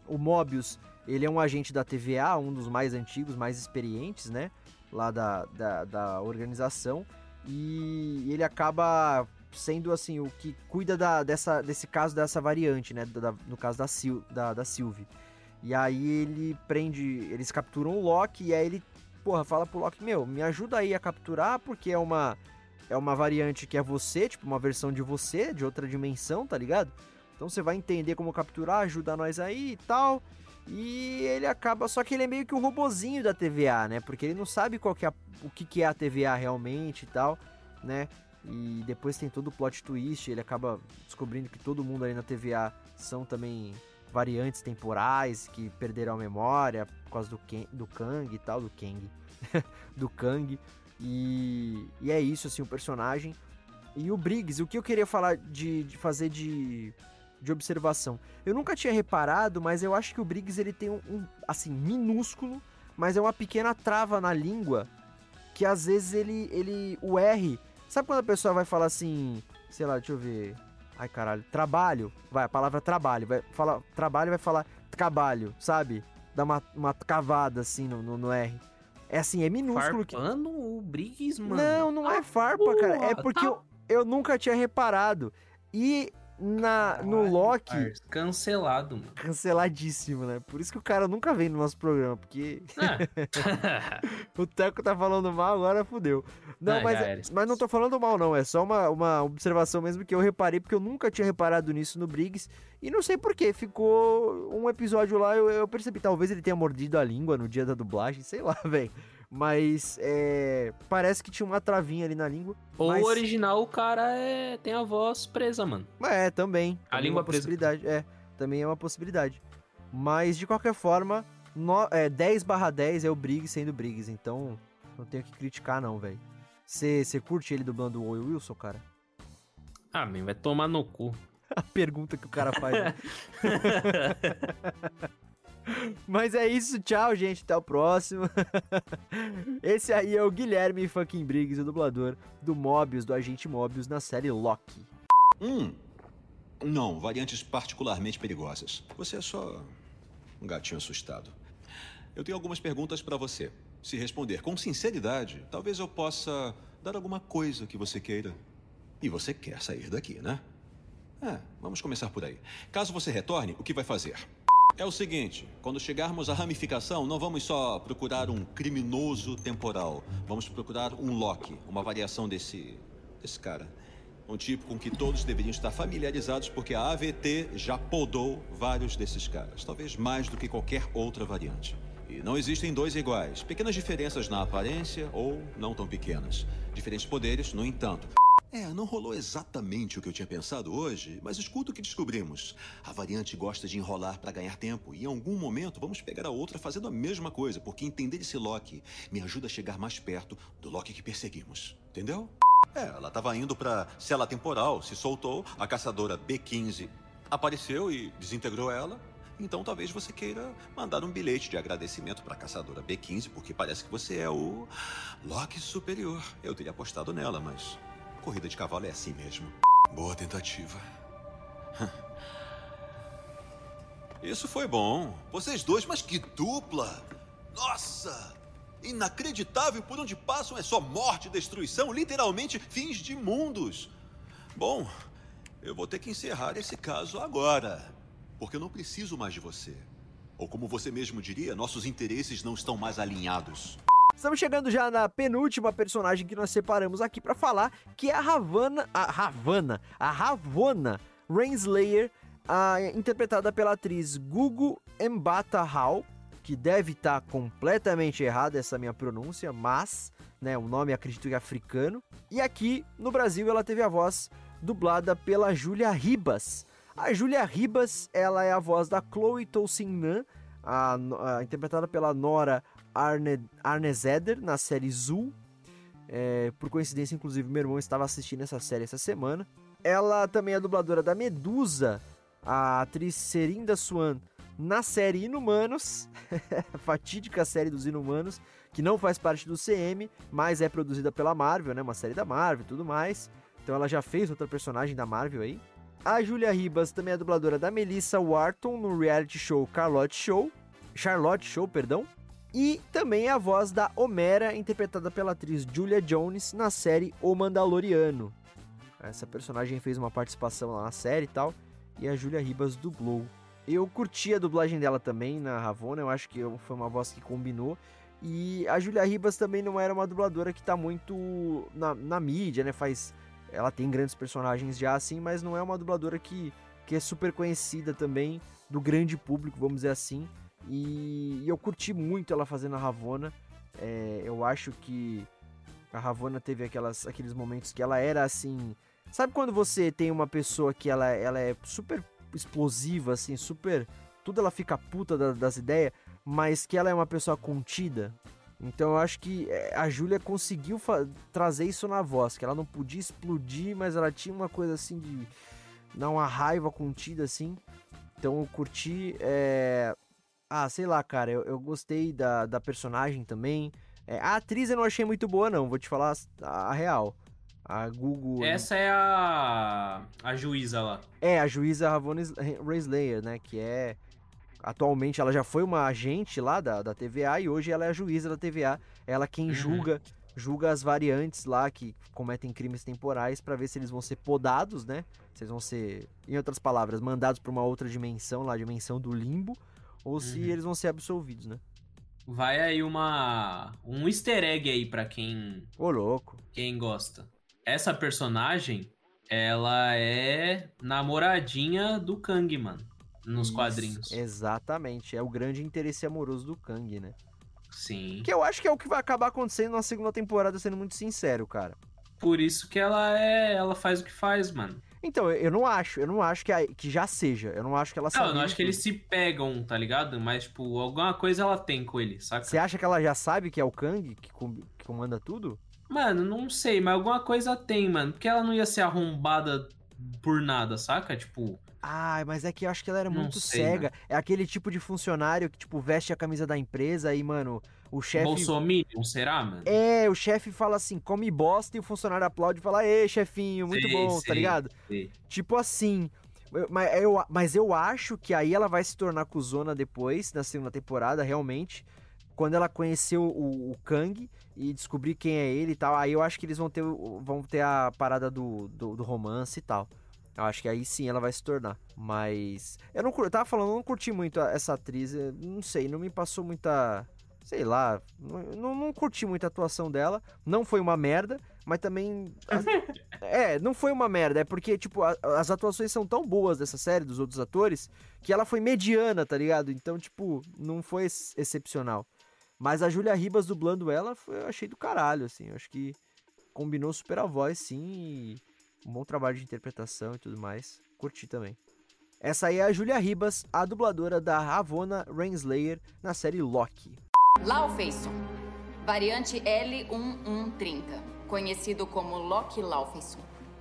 O Mobius ele é um agente da TVA, um dos mais antigos, mais experientes, né? Lá da, da, da organização. E ele acaba sendo, assim, o que cuida da, dessa, desse caso dessa variante, né? Da, no caso da, Sil, da, da Sylvie. E aí ele prende. Eles capturam o Loki e aí ele, porra, fala pro Loki: Meu, me ajuda aí a capturar, porque é uma. É uma variante que é você, tipo, uma versão de você, de outra dimensão, tá ligado? Então você vai entender como capturar, ajuda nós aí e tal. E ele acaba. Só que ele é meio que o robozinho da TVA, né? Porque ele não sabe qual que é o que, que é a TVA realmente e tal, né? E depois tem todo o plot twist. Ele acaba descobrindo que todo mundo ali na TVA são também variantes temporais que perderam a memória por causa do, Ken, do Kang e tal, do Kang, do Kang. E, e é isso, assim, o personagem. E o Briggs, o que eu queria falar de, de fazer de, de observação? Eu nunca tinha reparado, mas eu acho que o Briggs ele tem um, um, assim, minúsculo, mas é uma pequena trava na língua que às vezes ele, ele, o R, sabe quando a pessoa vai falar assim, sei lá, deixa eu ver, ai caralho, trabalho, vai, a palavra trabalho, vai falar, trabalho vai falar trabalho, sabe? Dá uma, uma cavada assim no, no, no R. É assim, é minúsculo. Farpando que... o Briggs, mano. Não, não é farpa, cara. É porque tá... eu, eu nunca tinha reparado. E na, no Loki. Cancelado, mano. Canceladíssimo, né? Por isso que o cara nunca vem no nosso programa, porque. É. o Teco tá falando mal, agora fudeu. Não, ah, mas, mas não tô falando mal, não. É só uma, uma observação mesmo que eu reparei, porque eu nunca tinha reparado nisso no Briggs. E não sei porquê. Ficou um episódio lá, eu, eu percebi. Talvez ele tenha mordido a língua no dia da dublagem, sei lá, velho. Mas é, parece que tinha uma travinha ali na língua. Ou mas... o original, o cara é, tem a voz presa, mano. É, também. A também língua é uma possibilidade. É, também é uma possibilidade. Mas de qualquer forma, no, é, 10 barra 10 é o Briggs sendo Briggs, então não tenho que criticar não, velho. Você curte ele dublando o Wilson, cara? Ah, man, vai tomar no cu. A pergunta que o cara faz. Né? Mas é isso, tchau, gente. Até o próximo. Esse aí é o Guilherme fucking Briggs, o dublador do Mobius, do agente Mobius na série Loki. Hum. Não, variantes particularmente perigosas. Você é só um gatinho assustado. Eu tenho algumas perguntas para você. Se responder com sinceridade, talvez eu possa dar alguma coisa que você queira. E você quer sair daqui, né? É, vamos começar por aí. Caso você retorne, o que vai fazer? É o seguinte: quando chegarmos à ramificação, não vamos só procurar um criminoso temporal. Vamos procurar um Loki, uma variação desse. desse cara. Um tipo com que todos deveriam estar familiarizados, porque a AVT já podou vários desses caras. Talvez mais do que qualquer outra variante. E não existem dois iguais. Pequenas diferenças na aparência ou não tão pequenas. Diferentes poderes, no entanto. É, não rolou exatamente o que eu tinha pensado hoje, mas escuta o que descobrimos. A variante gosta de enrolar para ganhar tempo, e em algum momento vamos pegar a outra fazendo a mesma coisa, porque entender esse Loki me ajuda a chegar mais perto do Loki que perseguimos. Entendeu? É, ela estava indo para cela temporal, se soltou, a caçadora B15 apareceu e desintegrou ela. Então talvez você queira mandar um bilhete de agradecimento para a caçadora B15, porque parece que você é o Loki superior. Eu teria apostado nela, mas Corrida de cavalo é assim mesmo. Boa tentativa. Isso foi bom. Vocês dois, mas que dupla! Nossa! Inacreditável por onde passam é só morte, destruição, literalmente fins de mundos. Bom, eu vou ter que encerrar esse caso agora. Porque eu não preciso mais de você. Ou como você mesmo diria, nossos interesses não estão mais alinhados. Estamos chegando já na penúltima personagem que nós separamos aqui para falar, que é a Ravana, a Ravana, a Ravona Rainslayer, a, interpretada pela atriz Gugu Mbata Hall, que deve estar tá completamente errada essa minha pronúncia, mas, né, o nome acredito que é africano. E aqui no Brasil ela teve a voz dublada pela Julia Ribas. A Julia Ribas, ela é a voz da Chloe Tolsin a, a, interpretada pela Nora Arne, Arne Zeder na série Zul. É, por coincidência, inclusive, meu irmão estava assistindo essa série essa semana. Ela também é dubladora da Medusa, a atriz Serinda Swan, na série Inumanos, a fatídica série dos Inumanos, que não faz parte do CM, mas é produzida pela Marvel, né? Uma série da Marvel e tudo mais. Então ela já fez outra personagem da Marvel aí. A Julia Ribas também é dubladora da Melissa Wharton no reality show Charlotte Show. Charlotte Show, perdão. E também a voz da Homera, interpretada pela atriz Julia Jones na série O Mandaloriano. Essa personagem fez uma participação lá na série e tal, e a Julia Ribas dublou. Eu curti a dublagem dela também na Ravona, eu acho que foi uma voz que combinou. E a Julia Ribas também não era uma dubladora que tá muito na, na mídia, né? Faz. Ela tem grandes personagens já assim, mas não é uma dubladora que, que é super conhecida também do grande público, vamos dizer assim. E, e eu curti muito ela fazendo a Ravonna. É, eu acho que a Ravonna teve aquelas, aqueles momentos que ela era assim. Sabe quando você tem uma pessoa que ela, ela é super explosiva, assim, super. Tudo ela fica puta da, das ideias, mas que ela é uma pessoa contida? Então eu acho que é, a Júlia conseguiu trazer isso na voz, que ela não podia explodir, mas ela tinha uma coisa assim de dar uma raiva contida assim. Então eu curti. É... Ah, sei lá, cara, eu, eu gostei da, da personagem também. É, a atriz eu não achei muito boa, não, vou te falar a, a real. A Google. Essa é a. a juíza lá. É, a juíza Ravonna Rayslayer, né? Que é Atualmente ela já foi uma agente lá da, da TVA e hoje ela é a juíza da TVA. Ela quem uhum. julga julga as variantes lá que cometem crimes temporais para ver se eles vão ser podados, né? Se eles vão ser, em outras palavras, mandados para uma outra dimensão, lá a dimensão do limbo, ou uhum. se eles vão ser absolvidos, né? Vai aí uma um easter egg aí para quem Ô louco. Quem gosta. Essa personagem, ela é namoradinha do Kang, mano nos Isso, quadrinhos. Exatamente. É o grande interesse amoroso do Kang, né? Sim. Que eu acho que é o que vai acabar acontecendo na segunda temporada, sendo muito sincero, cara. Por isso que ela é. Ela faz o que faz, mano. Então, eu não acho, eu não acho que, a, que já seja. Eu não acho que ela Não, eu não acho que eles se pegam, tá ligado? Mas, tipo, alguma coisa ela tem com ele, saca? Você acha que ela já sabe que é o Kang que, que comanda tudo? Mano, não sei, mas alguma coisa tem, mano. Porque ela não ia ser arrombada por nada, saca? Tipo, Ai, mas é que eu acho que ela era não muito sei, cega. Né? É aquele tipo de funcionário que, tipo, veste a camisa da empresa e, mano, o chefe. Bolsominion, será, mano? É, o chefe fala assim, come bosta, e o funcionário aplaude e fala, ê, chefinho, muito bom, tá sei, tá ligado? Tipo assim. Mas eu, mas eu acho que aí ela vai se tornar cuzona depois, na segunda temporada, realmente. Quando ela conheceu o, o Kang e descobrir quem é ele e tal, aí eu acho que eles vão ter, vão ter a parada do, do, do romance e tal. Eu acho que aí sim ela vai se tornar. Mas. Eu não eu tava falando, eu não curti muito essa atriz. Não sei, não me passou muita. Sei lá. Não, não curti muito a atuação dela. Não foi uma merda, mas também. As, é, não foi uma merda. É porque, tipo, a, as atuações são tão boas dessa série, dos outros atores, que ela foi mediana, tá ligado? Então, tipo, não foi ex excepcional. Mas a Julia Ribas dublando ela, foi, eu achei do caralho, assim. Eu acho que combinou super a voz, sim. E um bom trabalho de interpretação e tudo mais. Curti também. Essa aí é a Julia Ribas, a dubladora da Ravonna Renslayer na série Loki. Laufeyson, variante L1130, conhecido como Loki Laufeyson.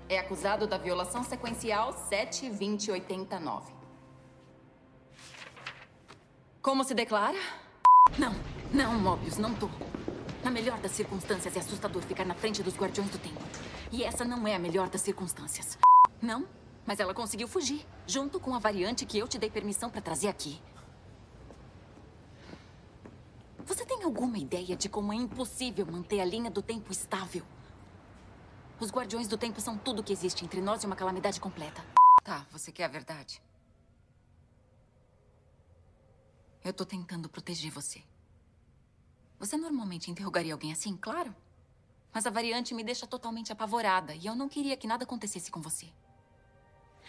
É acusado da violação sequencial 72089. Como se declara? Não, não, Mobius, não tô. Na melhor das circunstâncias, é assustador ficar na frente dos Guardiões do Tempo. E essa não é a melhor das circunstâncias. Não, mas ela conseguiu fugir, junto com a variante que eu te dei permissão para trazer aqui. Você tem alguma ideia de como é impossível manter a linha do tempo estável? Os Guardiões do Tempo são tudo que existe entre nós e uma calamidade completa. Tá, você quer a verdade? Eu tô tentando proteger você. Você normalmente interrogaria alguém assim, claro? Mas a variante me deixa totalmente apavorada e eu não queria que nada acontecesse com você.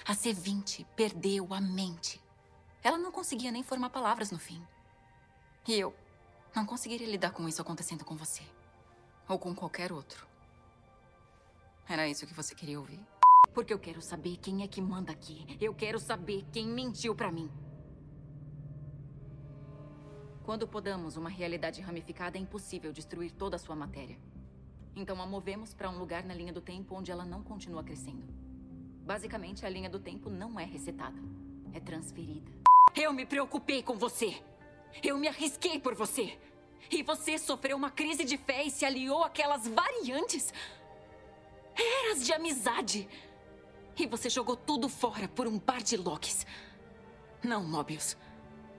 A C-20 perdeu a mente. Ela não conseguia nem formar palavras no fim. E eu não conseguiria lidar com isso acontecendo com você. Ou com qualquer outro. Era isso que você queria ouvir? Porque eu quero saber quem é que manda aqui. Eu quero saber quem mentiu para mim. Quando podamos uma realidade ramificada, é impossível destruir toda a sua matéria. Então a movemos para um lugar na linha do tempo onde ela não continua crescendo. Basicamente, a linha do tempo não é resetada, é transferida. Eu me preocupei com você. Eu me arrisquei por você. E você sofreu uma crise de fé e se aliou àquelas variantes. Eras de amizade. E você jogou tudo fora por um par de Locks. Não, Mobius.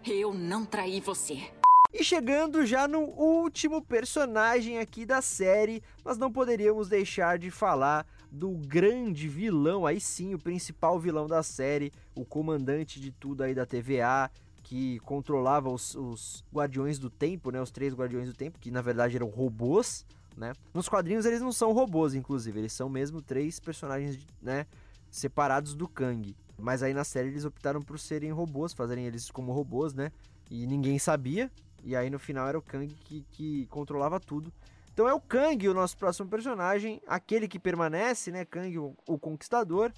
Eu não traí você. E chegando já no último personagem aqui da série, nós não poderíamos deixar de falar do grande vilão, aí sim, o principal vilão da série, o comandante de tudo aí da TVA, que controlava os, os Guardiões do Tempo, né? Os três Guardiões do Tempo, que na verdade eram robôs, né? Nos quadrinhos eles não são robôs, inclusive, eles são mesmo três personagens, né? Separados do Kang. Mas aí na série eles optaram por serem robôs, fazerem eles como robôs, né? e ninguém sabia. E aí no final era o Kang que, que controlava tudo. Então é o Kang o nosso próximo personagem, aquele que permanece, né? Kang, o, o Conquistador.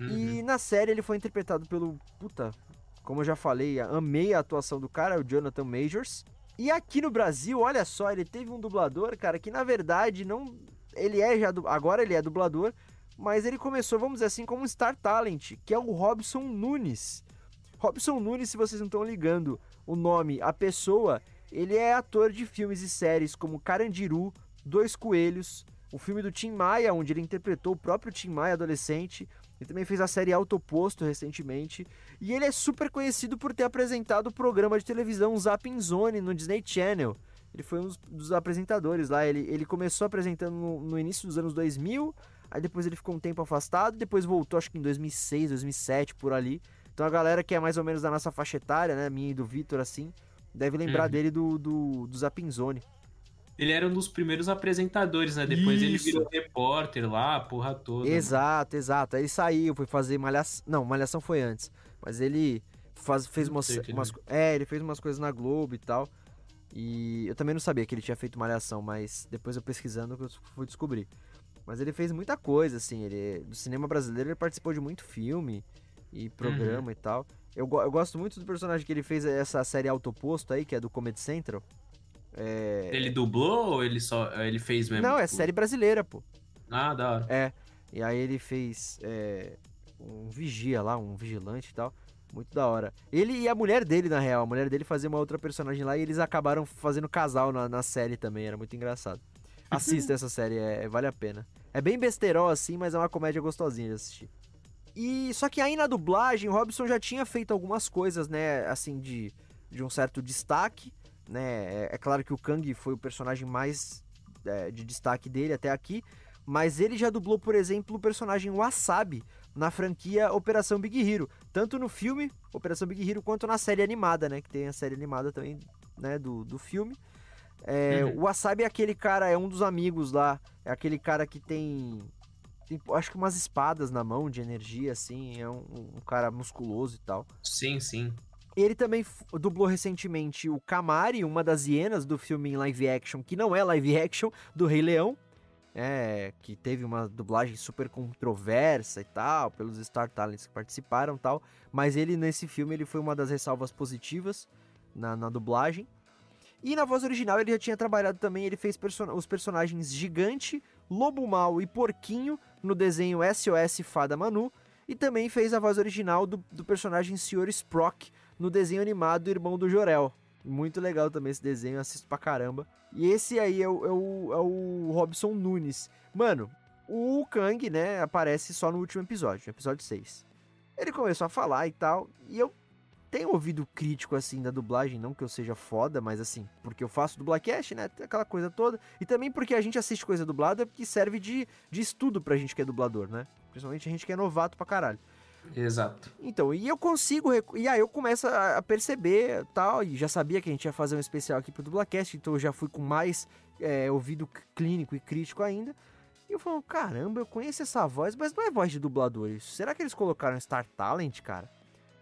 Uhum. E na série ele foi interpretado pelo. Puta, como eu já falei, amei a atuação do cara, o Jonathan Majors. E aqui no Brasil, olha só, ele teve um dublador, cara, que na verdade não. Ele é já. Agora ele é dublador, mas ele começou, vamos dizer assim, como um Star Talent, que é o Robson Nunes. Robson Nunes, se vocês não estão ligando o nome, a pessoa, ele é ator de filmes e séries como Carandiru, Dois Coelhos, o filme do Tim Maia, onde ele interpretou o próprio Tim Maia adolescente. Ele também fez a série Autoposto recentemente. E ele é super conhecido por ter apresentado o programa de televisão Zapping Zone no Disney Channel. Ele foi um dos, dos apresentadores lá. Ele, ele começou apresentando no, no, início dos anos 2000, aí depois ele ficou um tempo afastado, depois voltou, acho que em 2006, 2007, por ali. Então a galera que é mais ou menos da nossa faixa etária, né, minha e do Vitor, assim, deve lembrar Uhum. dele do, do, do Zapping Zone. Ele era um dos primeiros apresentadores, né? Depois ele Isso. virou repórter lá, a porra toda. né? Exato, exato. Aí ele saiu, foi fazer malhação. Não, malhação foi antes. Mas ele faz, fez umas, ele umas. É, ele fez umas coisas na Globo e tal. E eu também não sabia que ele tinha feito malhação, mas depois eu pesquisando eu fui descobrir. Mas ele fez muita coisa, assim. Ele, do cinema brasileiro ele participou de muito filme e programa e tal. Eu, eu gosto muito do personagem que ele fez essa série Autoposto aí, que é do Comedy Central. É... Ele dublou ou ele só ele fez mesmo? Não, é Tipo, série brasileira, pô. Ah, da hora. É. E aí ele fez é, um vigia lá, um vigilante e tal. Muito da hora. Ele e a mulher dele, na real. A mulher dele fazia uma outra personagem lá e eles acabaram fazendo casal na, na série também. Era muito engraçado. Assista essa série, é, vale a pena. É bem besterol assim, mas é uma comédia gostosinha de assistir. E só que aí na dublagem, o Robson já tinha feito algumas coisas, né, assim, de, de um certo destaque, né? É, é claro que o Kang foi o personagem mais é, de destaque dele até aqui, mas ele já dublou, por exemplo, o personagem Wasabi na franquia Operação Big Hero, tanto no filme Operação Big Hero quanto na série animada, né, que tem a série animada também, né, do, do filme. É, Uhum. O Wasabi é aquele cara, é um dos amigos lá, é aquele cara que tem, tem acho que umas espadas na mão de energia, assim, é um, um cara musculoso e tal. Sim, sim. Ele também dublou recentemente o Kamari, uma das hienas do filme em live action, que não é live action, do Rei Leão. É, que teve uma dublagem super controversa e tal, pelos Star Talents que participaram e tal. Mas ele, nesse filme, ele foi uma das ressalvas positivas na, na dublagem. E na voz original ele já tinha trabalhado também, ele fez perso- os personagens Gigante, Lobo Mal e Porquinho no desenho SOS Fada Manu. E também fez a voz original do, do personagem Sr. Sprock no desenho animado Irmão do Jorel. Muito legal também esse desenho, assisto pra caramba. E esse aí é o, é o, é o Robson Nunes. Mano, o Kang, né, aparece só no último episódio, no episódio 6. Ele começou a falar e tal, e eu tenho ouvido crítico, assim, da dublagem, não que eu seja foda, mas assim, porque eu faço dublacast, né, tem aquela coisa toda, e também porque a gente assiste coisa dublada que serve de, de estudo pra gente que é dublador, né? Principalmente a gente que é novato pra caralho. Exato. Então, e eu consigo. E aí eu começo a perceber tal. E já sabia que a gente ia fazer um especial aqui pro Dublacast, então eu já fui com mais é, ouvido clínico e crítico ainda. E eu falo, caramba, eu conheço essa voz, mas não é voz de dublador isso. Será que eles colocaram Star Talent, cara?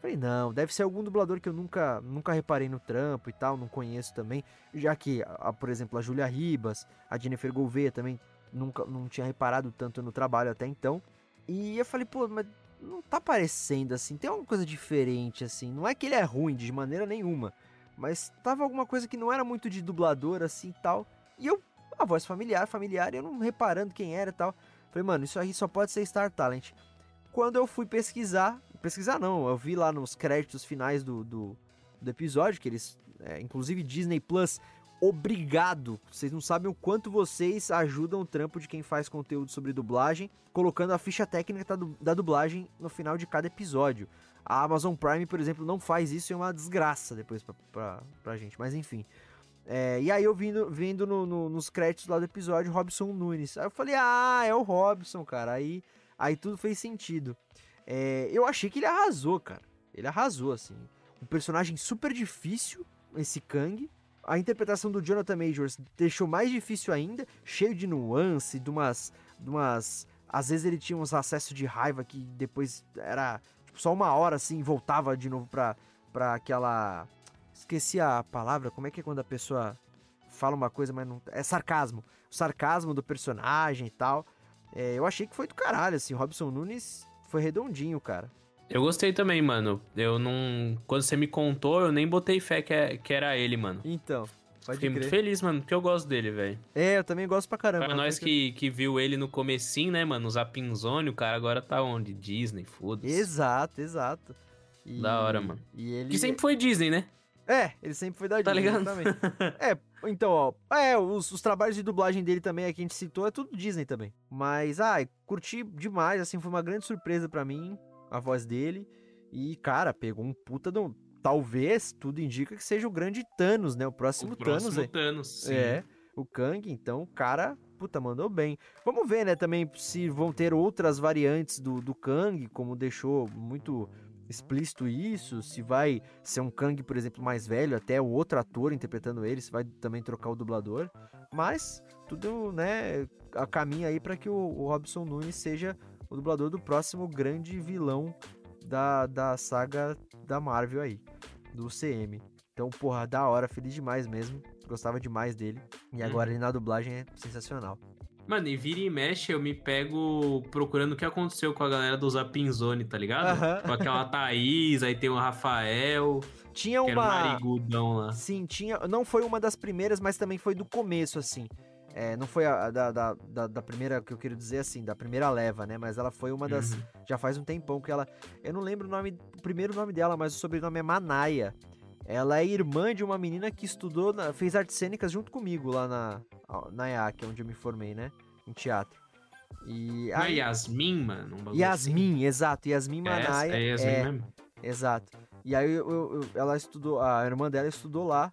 Falei, não, deve ser algum dublador que eu nunca, nunca reparei no trampo e tal, não conheço também. Já que, a- por exemplo, a Julia Ribas, a Jennifer Gouveia também nunca não tinha reparado tanto no trabalho até então. E eu falei, pô, mas não tá parecendo assim, tem alguma coisa diferente assim. Não é que ele é ruim de maneira nenhuma, mas tava alguma coisa que não era muito de dublador assim e tal. E eu, a voz familiar, familiar, eu não reparando quem era e tal. Falei, mano, isso aí só pode ser Star Talent. Quando eu fui pesquisar, pesquisar não, eu vi lá nos créditos finais do, do, do episódio, que eles, é, inclusive Disney Plus, obrigado. Vocês não sabem o quanto vocês ajudam o trampo de quem faz conteúdo sobre dublagem, colocando a ficha técnica da, du- da dublagem no final de cada episódio. A Amazon Prime, por exemplo, não faz isso e é uma desgraça depois pra, pra, pra gente, mas enfim. É, e aí eu vindo, vendo no- no- nos créditos lá do episódio Robson Nunes. Aí eu falei, ah, é o Robson, cara. Aí, aí tudo fez sentido. É, eu achei que ele arrasou, cara. Ele arrasou, assim. Um personagem super difícil, esse Kang. A interpretação do Jonathan Majors deixou mais difícil ainda, cheio de nuance, de umas, de umas. Às vezes ele tinha uns acessos de raiva que depois era tipo, só uma hora assim, voltava de novo pra, pra aquela. Esqueci a palavra, como é que é quando a pessoa fala uma coisa, mas não. É sarcasmo. O sarcasmo do personagem e tal. É, eu achei que foi do caralho, assim. Robson Nunes foi redondinho, cara. Eu gostei também, mano. Eu não. Quando você me contou, eu nem botei fé que, é- que era ele, mano. Então, pode Fiquei muito crer. feliz, mano, porque eu gosto dele, velho. É, eu também gosto pra caramba. Pra nós que, que viu ele no comecinho, né, mano? No Zapinzone, o cara agora tá onde? Disney, foda-se. Exato, exato. E- Da hora, mano. E ele. Que sempre foi Disney, né? É, ele sempre foi da Tá Disney, ligado? exatamente. é, então, ó. É, os, os trabalhos de dublagem dele também, aqui a gente citou, é tudo Disney também. Mas, ai, curti demais, assim, foi uma grande surpresa pra mim, a voz dele. E, cara, pegou um puta do. Talvez, tudo indica que seja o grande Thanos, né? O próximo, o próximo Thanos aí. Thanos, sim. É, o Kang, então, o cara, puta, mandou bem. Vamos ver, né, também se vão ter outras variantes do, do Kang, como deixou muito explícito isso, se vai ser um Kang, por exemplo, mais velho, até o outro ator interpretando ele, se vai também trocar o dublador. Mas tudo, né, a caminha aí para que o, o Robson Nunes seja o dublador do próximo grande vilão da, da saga da Marvel aí, do CM. Então, porra, da hora, feliz demais mesmo. Gostava demais dele. E agora Uhum. ele na dublagem é sensacional. Mano, e vira e mexe, eu me pego procurando o que aconteceu com a galera do Zapinzone, tá ligado? Aham. Com aquela Thaís, aí tem o Rafael, Tinha um uma. narigudão lá. Sim, tinha. Não foi uma das primeiras, mas também foi do começo, assim. É, não foi a, a da, da, da, da primeira, que eu quero dizer assim, da primeira leva, né? Mas ela foi uma das. Uhum. Já faz um tempão que ela. Eu não lembro o nome, o primeiro nome dela, mas o sobrenome é Manaia. Ela é irmã de uma menina que estudou, na- fez artes cênicas junto comigo lá na, na EAC, onde eu me formei, né? Em teatro. E. Não é Yasmin, mano? Um bagulho Yasmin, exato. Yasmin assim? É, é Yasmin é, mesmo? Exato. E aí eu- eu- ela estudou, a irmã dela estudou lá,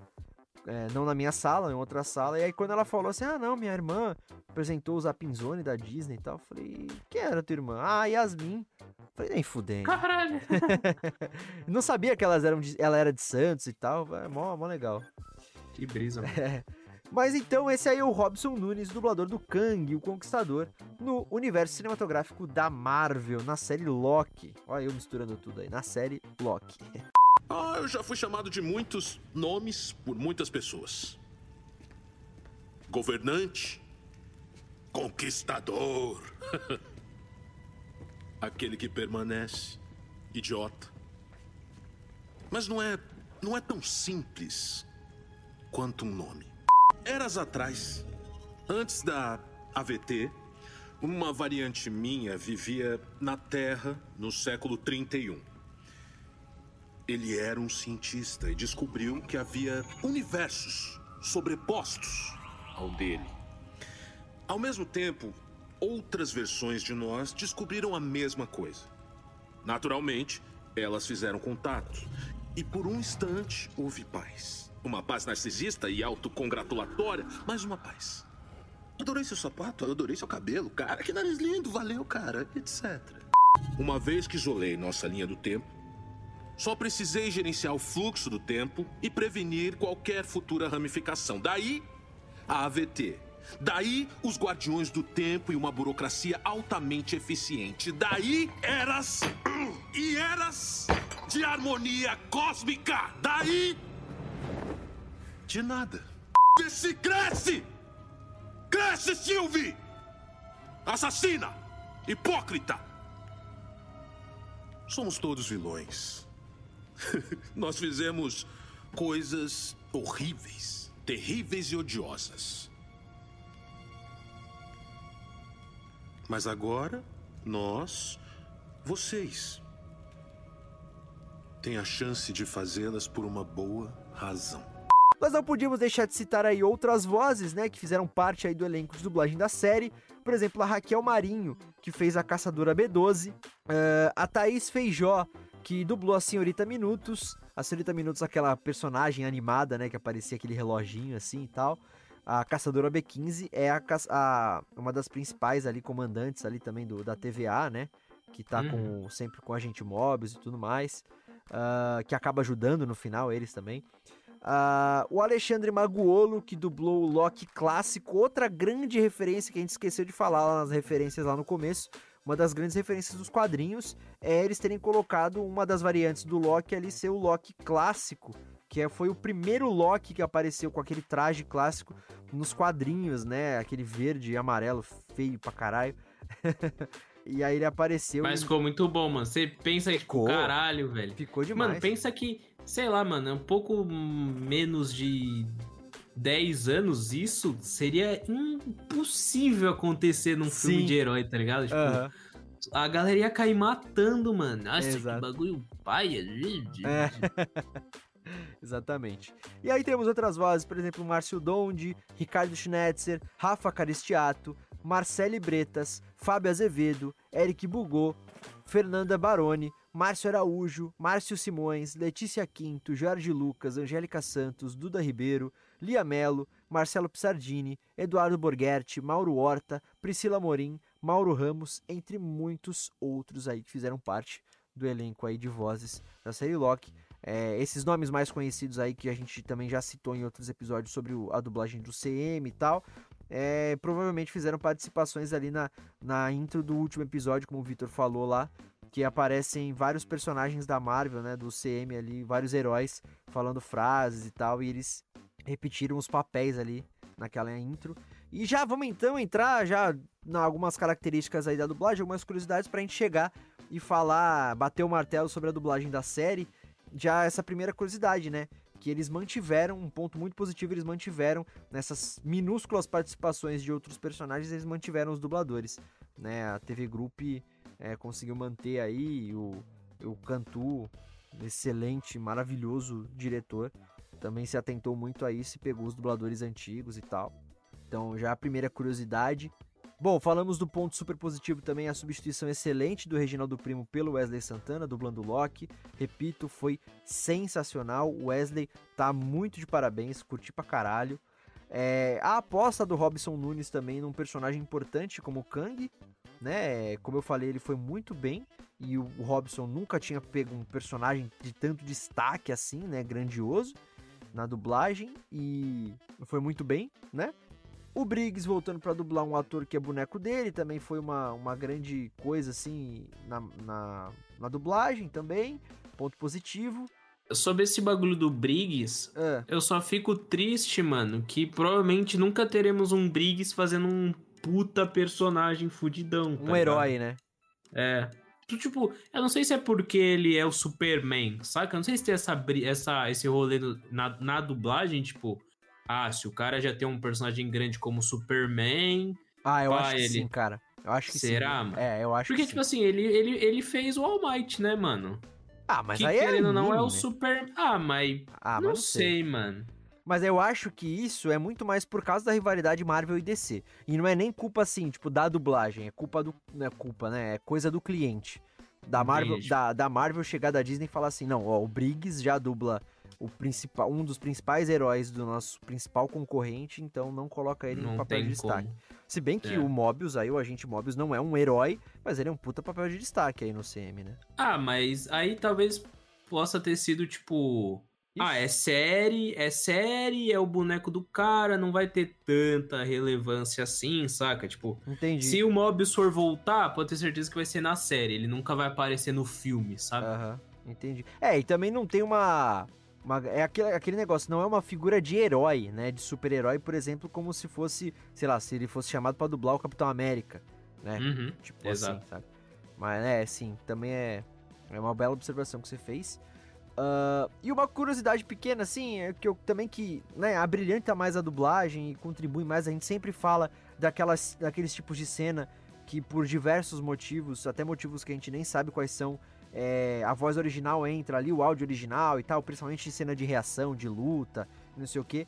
é, não na minha sala, em outra sala. E aí quando ela falou assim, ah não, minha irmã apresentou o Zapinzone da Disney e tal, eu falei, quem era tua irmã? Ah, Yasmin. Falei, nem fudendo. Caralho! não sabia que elas eram de- ela era de Santos e tal, é mó, mó legal. Que brisa, mano. Mas então esse aí é o Robson Nunes, dublador do Kang, o Conquistador, no universo cinematográfico da Marvel, na série Loki. Olha eu misturando tudo aí, na série Loki. Ah, eu já fui chamado de muitos nomes por muitas pessoas. Governante. Conquistador. Aquele que permanece. Idiota. Mas não é. não é tão simples quanto um nome. Eras atrás, antes da AVT, uma variante minha vivia na Terra no século 31. Ele era um cientista e descobriu que havia universos sobrepostos ao dele. Ao mesmo tempo, outras versões de nós descobriram a mesma coisa. Naturalmente, elas fizeram contato. E por um instante houve paz. Uma paz narcisista e autocongratulatória, mas uma paz. Adorei seu sapato, adorei seu cabelo, cara. Que nariz lindo, valeu, cara, etc. Uma vez que isolei nossa linha do tempo, só precisei gerenciar o fluxo do tempo e prevenir qualquer futura ramificação. Daí, a AVT. Daí, os guardiões do tempo e uma burocracia altamente eficiente. Daí, eras e eras de harmonia cósmica. Daí, de nada. Esse cresce! Cresce, Sylvie! Assassina! Hipócrita! Somos todos vilões. Nós fizemos coisas horríveis, terríveis e odiosas. Mas agora, nós, vocês, têm a chance de fazê-las por uma boa razão. Nós não podíamos deixar de citar aí outras vozes, né, que fizeram parte aí do elenco de dublagem da série. Por exemplo, a Raquel Marinho, que fez a Caçadora B12. eh, a Thaís Feijó, que dublou a Senhorita Minutos. A Senhorita Minutos, aquela personagem animada, né, que aparecia aquele reloginho assim e tal. A Caçadora B15 é a, a- uma das principais ali, comandantes ali também do, da TVA, né? Que tá com, sempre com a gente Mobius e tudo mais. ah, que acaba ajudando no final eles também. Ah, o Alexandre Maguolo, que dublou o Loki clássico, outra grande referência que a gente esqueceu de falar lá nas referências lá no começo. Uma das grandes referências dos quadrinhos é eles terem colocado uma das variantes do Loki ali ser o Loki clássico, que é- foi o primeiro Loki que apareceu com aquele traje clássico nos quadrinhos, né? Aquele verde e amarelo feio pra caralho. e aí ele apareceu Mas e ficou muito bom, mano. Você pensa que, Ficou. caralho, velho. ficou demais. Mano, pensa que, sei lá, mano, é um pouco menos de 10 anos, isso seria impossível acontecer num filme Sim. de herói, tá ligado? Tipo, a galera ia cair matando, mano. Nossa, Exato. que bagulho paia. É. Exatamente. E aí temos outras vozes, por exemplo, Márcio Donde, Ricardo Schnetzer, Rafa Caristiato, Marcele Bretas, Fábio Azevedo, Eric Bugô, Fernanda Baroni, Márcio Araújo, Márcio Simões, Letícia Quinto, Jorge Lucas, Angélica Santos, Duda Ribeiro, Lia Melo, Marcelo Pissardini, Eduardo Borghetti, Mauro Horta, Priscila Morim, Mauro Ramos, entre muitos outros aí que fizeram parte do elenco aí de vozes da série Loki. É, esses nomes mais conhecidos aí que a gente também já citou em outros episódios sobre o- a dublagem do CM e tal, é, provavelmente fizeram participações ali na, na intro do último episódio, como o Victor falou lá, que aparecem vários personagens da Marvel, né, do CM ali, vários heróis falando frases e tal, e eles repetiram os papéis ali naquela intro. E já vamos então entrar já em algumas características aí da dublagem, algumas curiosidades pra gente chegar e falar, bater o martelo sobre a dublagem da série. Já essa primeira curiosidade, né? Que eles mantiveram, um ponto muito positivo, eles mantiveram nessas minúsculas participações de outros personagens, eles mantiveram os dubladores, né? A TV Group é, conseguiu manter aí o, o Cantu, excelente, maravilhoso diretor, também se atentou muito a isso e pegou os dubladores antigos e tal. Então, já a primeira curiosidade. Bom, falamos do ponto super positivo também, a substituição excelente do Reginaldo Primo pelo Wesley Santana, dublando Loki. Repito, foi sensacional. O Wesley tá muito de parabéns, curti pra caralho. É, a aposta do Robson Nunes também num personagem importante como o Kang, né? Como eu falei, ele foi muito bem. E o Robson nunca tinha pego um personagem de tanto destaque assim, né? Grandioso na dublagem. E foi muito bem, né? O Briggs voltando pra dublar um ator que é boneco dele também foi uma, uma grande coisa, assim, na, na, na dublagem também. Ponto positivo. Sobre esse bagulho do Briggs, É, eu só fico triste, mano, que provavelmente nunca teremos um Briggs fazendo um puta personagem fudidão. um tá ligado? herói, né? É. Tipo, eu não sei se é porque ele é o Superman, saca? Eu não sei se tem essa, essa, esse rolê na, na dublagem, tipo... Ah, se o cara já tem um personagem grande como Superman... Ah, eu acho que ele- sim, cara. Eu acho que Será, sim. mano? É, eu acho Porque, que tipo sim. assim, ele, ele, ele fez o All Might, né, mano? Ah, mas que aí é querendo ou não é o né? Super... Ah, mas... Ah, mas não, sei, mano. Mas eu acho que isso é muito mais por causa da rivalidade Marvel e DC. E não é nem culpa assim, tipo, da dublagem, é culpa do. Não é culpa, né? É coisa do cliente. Da Marvel, Entendi. da, da Marvel chegar da Disney e falar assim: não, ó, o Briggs já dubla o principal, um dos principais heróis do nosso principal concorrente, então não coloca ele Não papel de destaque. como. Se bem que É. o Mobius aí, o agente Mobius, não é um herói, mas ele é um puta papel de destaque aí no CM, né? Ah, mas aí talvez possa ter sido, tipo... Ah, é série, é série, é o boneco do cara, não vai ter tanta relevância assim, saca? Tipo, Entendi. se o Mobius for voltar, pode ter certeza que vai ser na série, ele nunca vai aparecer no filme, sabe? Aham, entendi. É, e também não tem uma. Uma- é aquele, aquele negócio, não é uma figura de herói, né? De super-herói, por exemplo, como se fosse, sei lá, se ele fosse chamado pra dublar o Capitão América, né? Uhum, Tipo exato. assim, sabe? Mas é, sim, também é, é uma bela observação que você fez. Ah, e uma curiosidade pequena, assim, é que eu também que, né, abrilhanta mais a dublagem e contribui mais, a gente sempre fala daquelas, daqueles tipos de cena que por diversos motivos, até motivos que a gente nem sabe quais são, é, a voz original entra ali, o áudio original e tal, principalmente em cena de reação, de luta, não sei o que.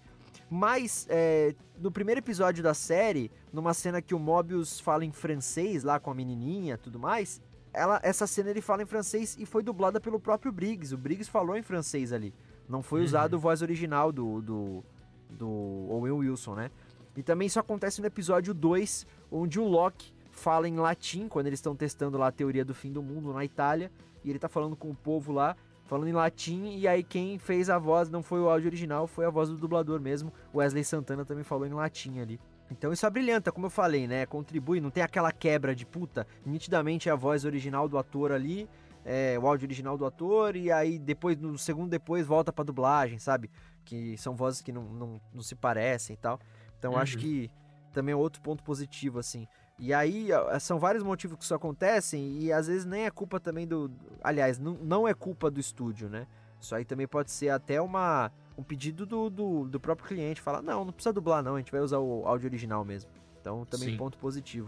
Mas é, no primeiro episódio da série, numa cena que o Mobius fala em francês lá com a menininha e tudo mais, ela, essa cena ele fala em francês e foi dublada pelo próprio Briggs. O Briggs falou em francês ali. Não foi Uhum. usado a voz original do, do, do Owen Wilson, né? E também isso acontece no episódio 2, onde o Loki fala em latim, quando eles estão testando lá a teoria do fim do mundo na Itália, e ele tá falando com o povo lá, falando em latim, e aí quem fez a voz não foi o áudio original, foi a voz do dublador mesmo. O Wesley Santana também falou em latim ali. Então isso abrilhanta, como eu falei, né? Contribui, não tem aquela quebra de puta. Nitidamente é a voz original do ator ali, é, o áudio original do ator e aí depois, no segundo depois, volta pra dublagem, sabe? Que são vozes que não, não, não se parecem e tal. Então Uhum. acho que também é outro ponto positivo, assim. E aí, são vários motivos que isso acontecem e às vezes nem é culpa também do. Aliás, não, não é culpa do estúdio, né? Isso aí também pode ser até uma, um pedido do, do, do próprio cliente. Falar, não, não precisa dublar, não, a gente vai usar o áudio original mesmo. Então também Sim. ponto positivo.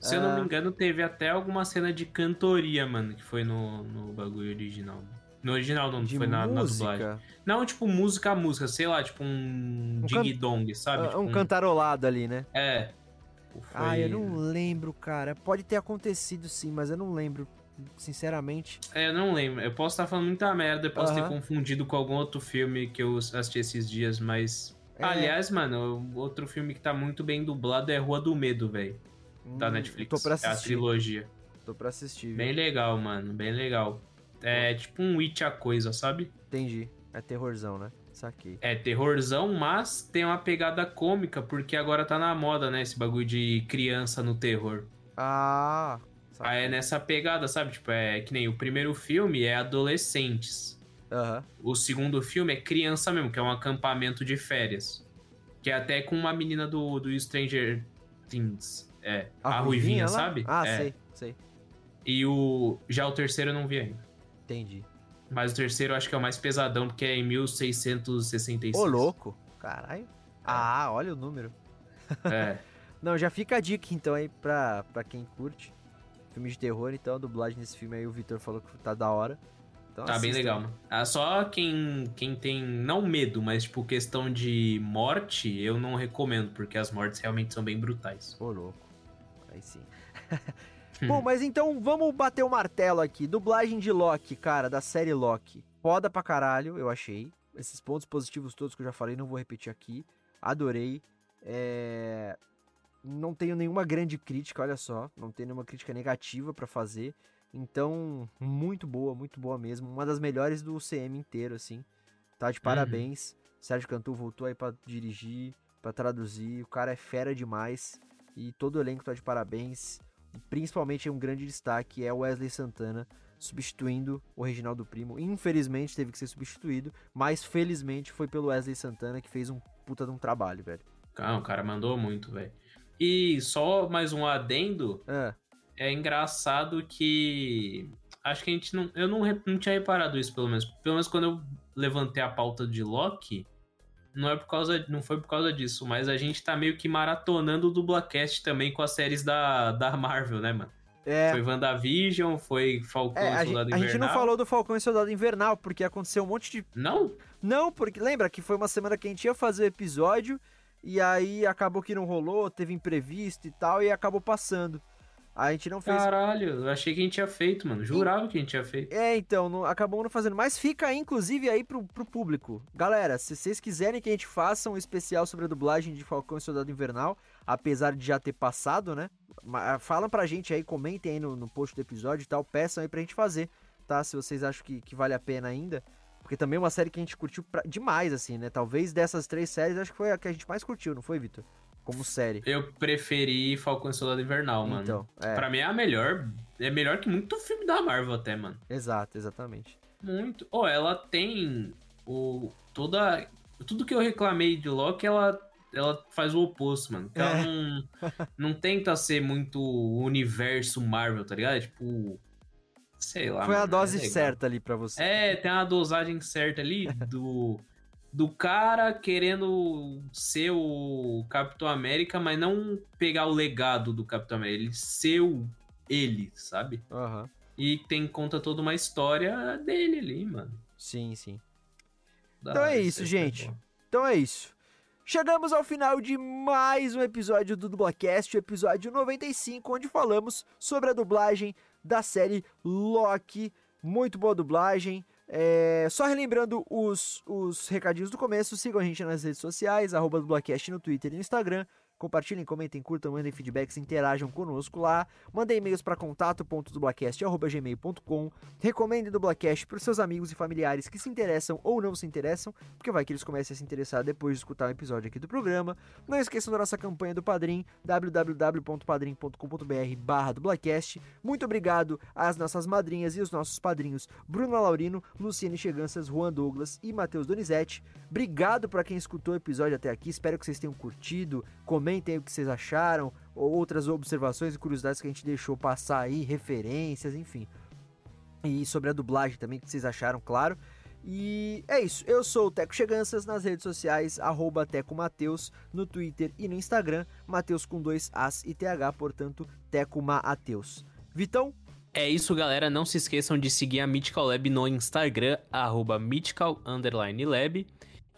Se eu não Ah. me engano, teve até alguma cena de cantoria, mano, que foi no, no bagulho original. No original não, foi na, na dublagem. Não, tipo, música a música, sei lá, tipo um, Um ding dong, sabe? Ah, Tipo, um cantarolado ali, né? É. Foi- Ah, eu não lembro, cara. Pode ter acontecido sim, mas eu não lembro, sinceramente. É, eu não lembro. Eu posso estar falando muita merda, eu posso ter confundido com algum outro filme que eu assisti esses dias, mas. É. Aliás, mano, outro filme que tá muito bem dublado é Rua do Medo, velho. Da Hum, Netflix. Tô pra É a assistir. trilogia. tô pra assistir. Bem viu? legal, mano. Bem legal. É tipo um It a coisa, sabe? Entendi. É terrorzão, né? Saquei. É terrorzão, mas tem uma pegada cômica, porque agora tá na moda, né? Esse bagulho de criança no terror. Ah. Ah, é nessa pegada, sabe? Tipo, é que nem o primeiro filme é adolescentes. Aham. O segundo filme é criança mesmo, que é um acampamento de férias. Que é até com uma menina do, do Stranger Things. É, a, ruivinha, lá? sabe? Ah, é. sei, sei. E o. Já o terceiro eu não vi ainda. Entendi. Mas o terceiro eu acho que é o mais pesadão, porque é em 1666. Ô, louco. Caralho. Ah, olha o número. É. Não, já fica a dica então aí pra, pra quem curte filme de terror. Então a dublagem desse filme aí o Vitor falou que tá da hora. Então, Tá bem assistam. legal, mano. Ah, só quem, quem tem, não medo, mas tipo, questão de morte, eu não recomendo, porque as mortes realmente são bem brutais. Ô, louco. Aí sim. Bom, mas então vamos bater o martelo aqui. Dublagem de Loki, cara, da série Loki. Foda pra caralho, eu achei. Esses pontos positivos todos que eu já falei, não vou repetir aqui. Adorei. É... Não tenho nenhuma grande crítica, olha só. Não tenho nenhuma crítica negativa pra fazer. Então, muito boa, muito boa mesmo. Uma das melhores do CM inteiro, assim. Tá de parabéns. Sérgio Cantu voltou aí pra dirigir, pra traduzir. O cara é fera demais. E todo o elenco tá de parabéns. Principalmente um grande destaque é o Wesley Santana substituindo o Reginaldo Primo. Infelizmente teve que ser substituído, mas felizmente foi pelo Wesley Santana que fez um puta de um trabalho, velho. Ah, o cara mandou muito, velho. E só mais um adendo, Ah, é engraçado que. Acho que a gente não. Eu não, não tinha reparado isso, pelo menos. Pelo menos quando eu levantei a pauta de Loki. Não, é por causa, não foi por causa disso, mas a gente tá meio que maratonando o Dublacast também com as séries da, da Marvel, né, mano? é, Foi WandaVision, foi Falcão é, e a, Soldado a Invernal. gente não falou do Falcão e Soldado Invernal, porque aconteceu um monte de Não? Não, porque lembra que foi uma semana que a gente ia fazer o episódio e aí acabou que não rolou, teve imprevisto e tal, e acabou passando. A gente não fez. Caralho, eu achei que a gente tinha feito, mano. Jurava que a gente tinha feito. É, então, não, acabamos não fazendo. Mas fica aí, inclusive, aí pro, pro público. Galera, se vocês quiserem que a gente faça um especial sobre a dublagem de Falcão e Soldado Invernal, apesar de já ter passado, né? Ma- Falam pra gente aí, comentem aí no, no post do episódio e tal, peçam aí pra gente fazer, tá? Se vocês acham que, que vale a pena ainda. Porque também é uma série que a gente curtiu pra- demais, assim, né? Talvez dessas três séries, acho que foi a que a gente mais curtiu, não foi, Vitor? Como série. Eu preferi Falcão e Soldado Invernal, mano. Então, é. Pra mim é a melhor. É melhor que muito filme da Marvel até, mano. Exato, exatamente. Muito. Oh, ela tem o toda tudo que eu reclamei de Loki, ela ela faz o oposto, mano. Ela É. não não tenta ser muito universo Marvel, tá ligado? Tipo, sei lá. foi a mano, dose é certa ali pra você. É, tem uma dosagem certa ali do do cara querendo ser o Capitão América, mas não pegar o legado do Capitão América, ele ser o ele, sabe? Aham. E tem conta toda uma história dele ali, mano. Sim, sim. Da Então é isso, foi gente. bom. Então é isso. Chegamos ao final de mais um episódio do Dublacast, o episódio 95, onde falamos sobre a dublagem da série Loki. Muito boa dublagem. É, Só relembrando os, os recadinhos do começo, sigam a gente nas redes sociais, arroba no Twitter e no Instagram. Compartilhem, comentem, curtam, mandem feedbacks, interajam conosco lá. Mandem e-mails para contato.dublacast.gmail.com Recomendem Dublacast para os seus amigos e familiares que se interessam ou não se interessam, porque vai que eles comecem a se interessar depois de escutar um episódio aqui do programa. Não esqueçam da nossa campanha do Padrim, www.padrim.com.br barra dublacast. Muito obrigado às nossas madrinhas e os nossos padrinhos Bruno Laurino, Luciane Cheganças, Juan Douglas e Matheus Donizete. Obrigado para quem escutou o episódio até aqui, espero que vocês tenham curtido. Comentem aí o que vocês acharam, ou outras observações e curiosidades que a gente deixou passar aí, referências, enfim. E sobre a dublagem também, que vocês acharam, claro. E é isso, eu sou o Teco Cheganças nas redes sociais, arroba Teco Mateus, no Twitter e no Instagram, Mateus com dois As e TH, portanto, Teco Mateus. Vitão, É isso, galera. Não se esqueçam de seguir a Mythical Lab no Instagram, arroba Mythical Lab.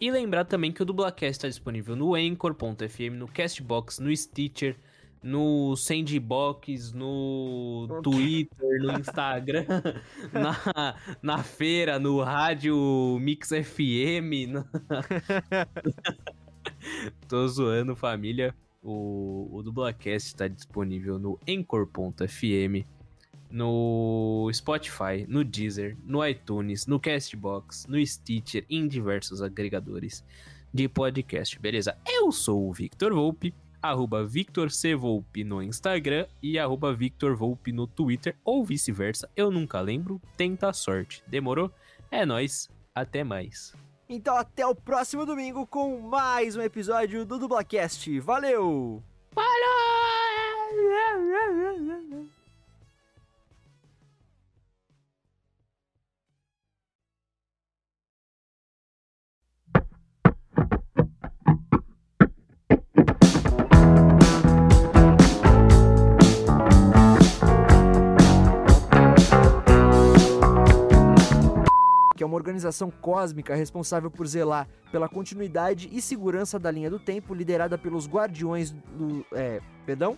E lembrar também que o Dublacast está disponível no Anchor.fm, no Castbox, no Stitcher, no Sandbox, no Twitter, no Instagram, na, na feira, no rádio Mix FM. na- Tô zoando, família. O, o Dublacast está disponível no Anchor.fm, no Spotify, no Deezer, no iTunes, no Castbox, no Stitcher e em diversos agregadores de podcast, beleza? Eu sou o Victor Volpe, arroba Victor C. Volpe no Instagram e arroba Victor Volpe no Twitter, ou vice-versa, eu nunca lembro, tenta a sorte, demorou? É nóis, até mais. então até o próximo domingo com mais um episódio do Dublacast. Valeu! que uma organização cósmica responsável por zelar pela continuidade e segurança da linha do tempo, liderada pelos Guardiões do. É. Perdão?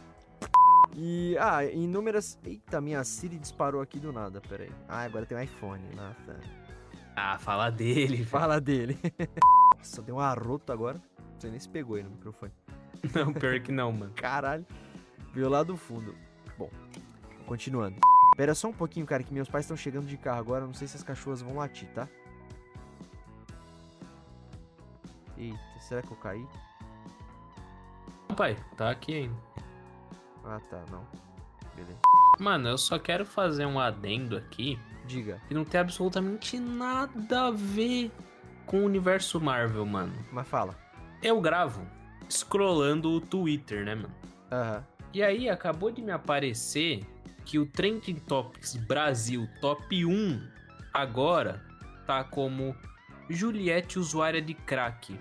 E. Ah, inúmeras. Eita, minha Siri disparou aqui do nada, peraí. Ah, agora tem um iPhone. Nossa. Ah, fala dele, Fala dele. Nossa, deu um arroto agora. Não sei nem se pegou aí no microfone. Não, pior que não, mano. Caralho. Veio lá do fundo. Bom, continuando. Pera só um pouquinho, cara, que meus pais estão chegando de carro agora. Não sei se as cachorras vão latir, tá? Eita, será que eu caí? Pai, tá aqui ainda. Ah, tá, não. Beleza. Mano, eu só quero fazer um adendo aqui Diga, que não tem absolutamente nada a ver com o universo Marvel, mano. mas fala. Eu gravo scrollando o Twitter, né, mano? Aham. E aí acabou de me aparecer que o Trending Topics Brasil Top 1 agora tá como Juliette usuária de crack.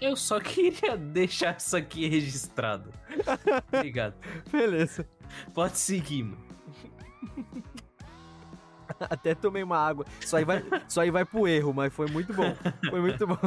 Eu só queria deixar isso aqui registrado. Obrigado. Beleza. Pode seguir, mano. Até tomei uma água. Isso aí vai, isso aí vai pro erro, mas foi muito bom. Foi muito bom.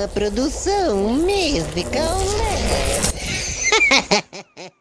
Uma produção musical.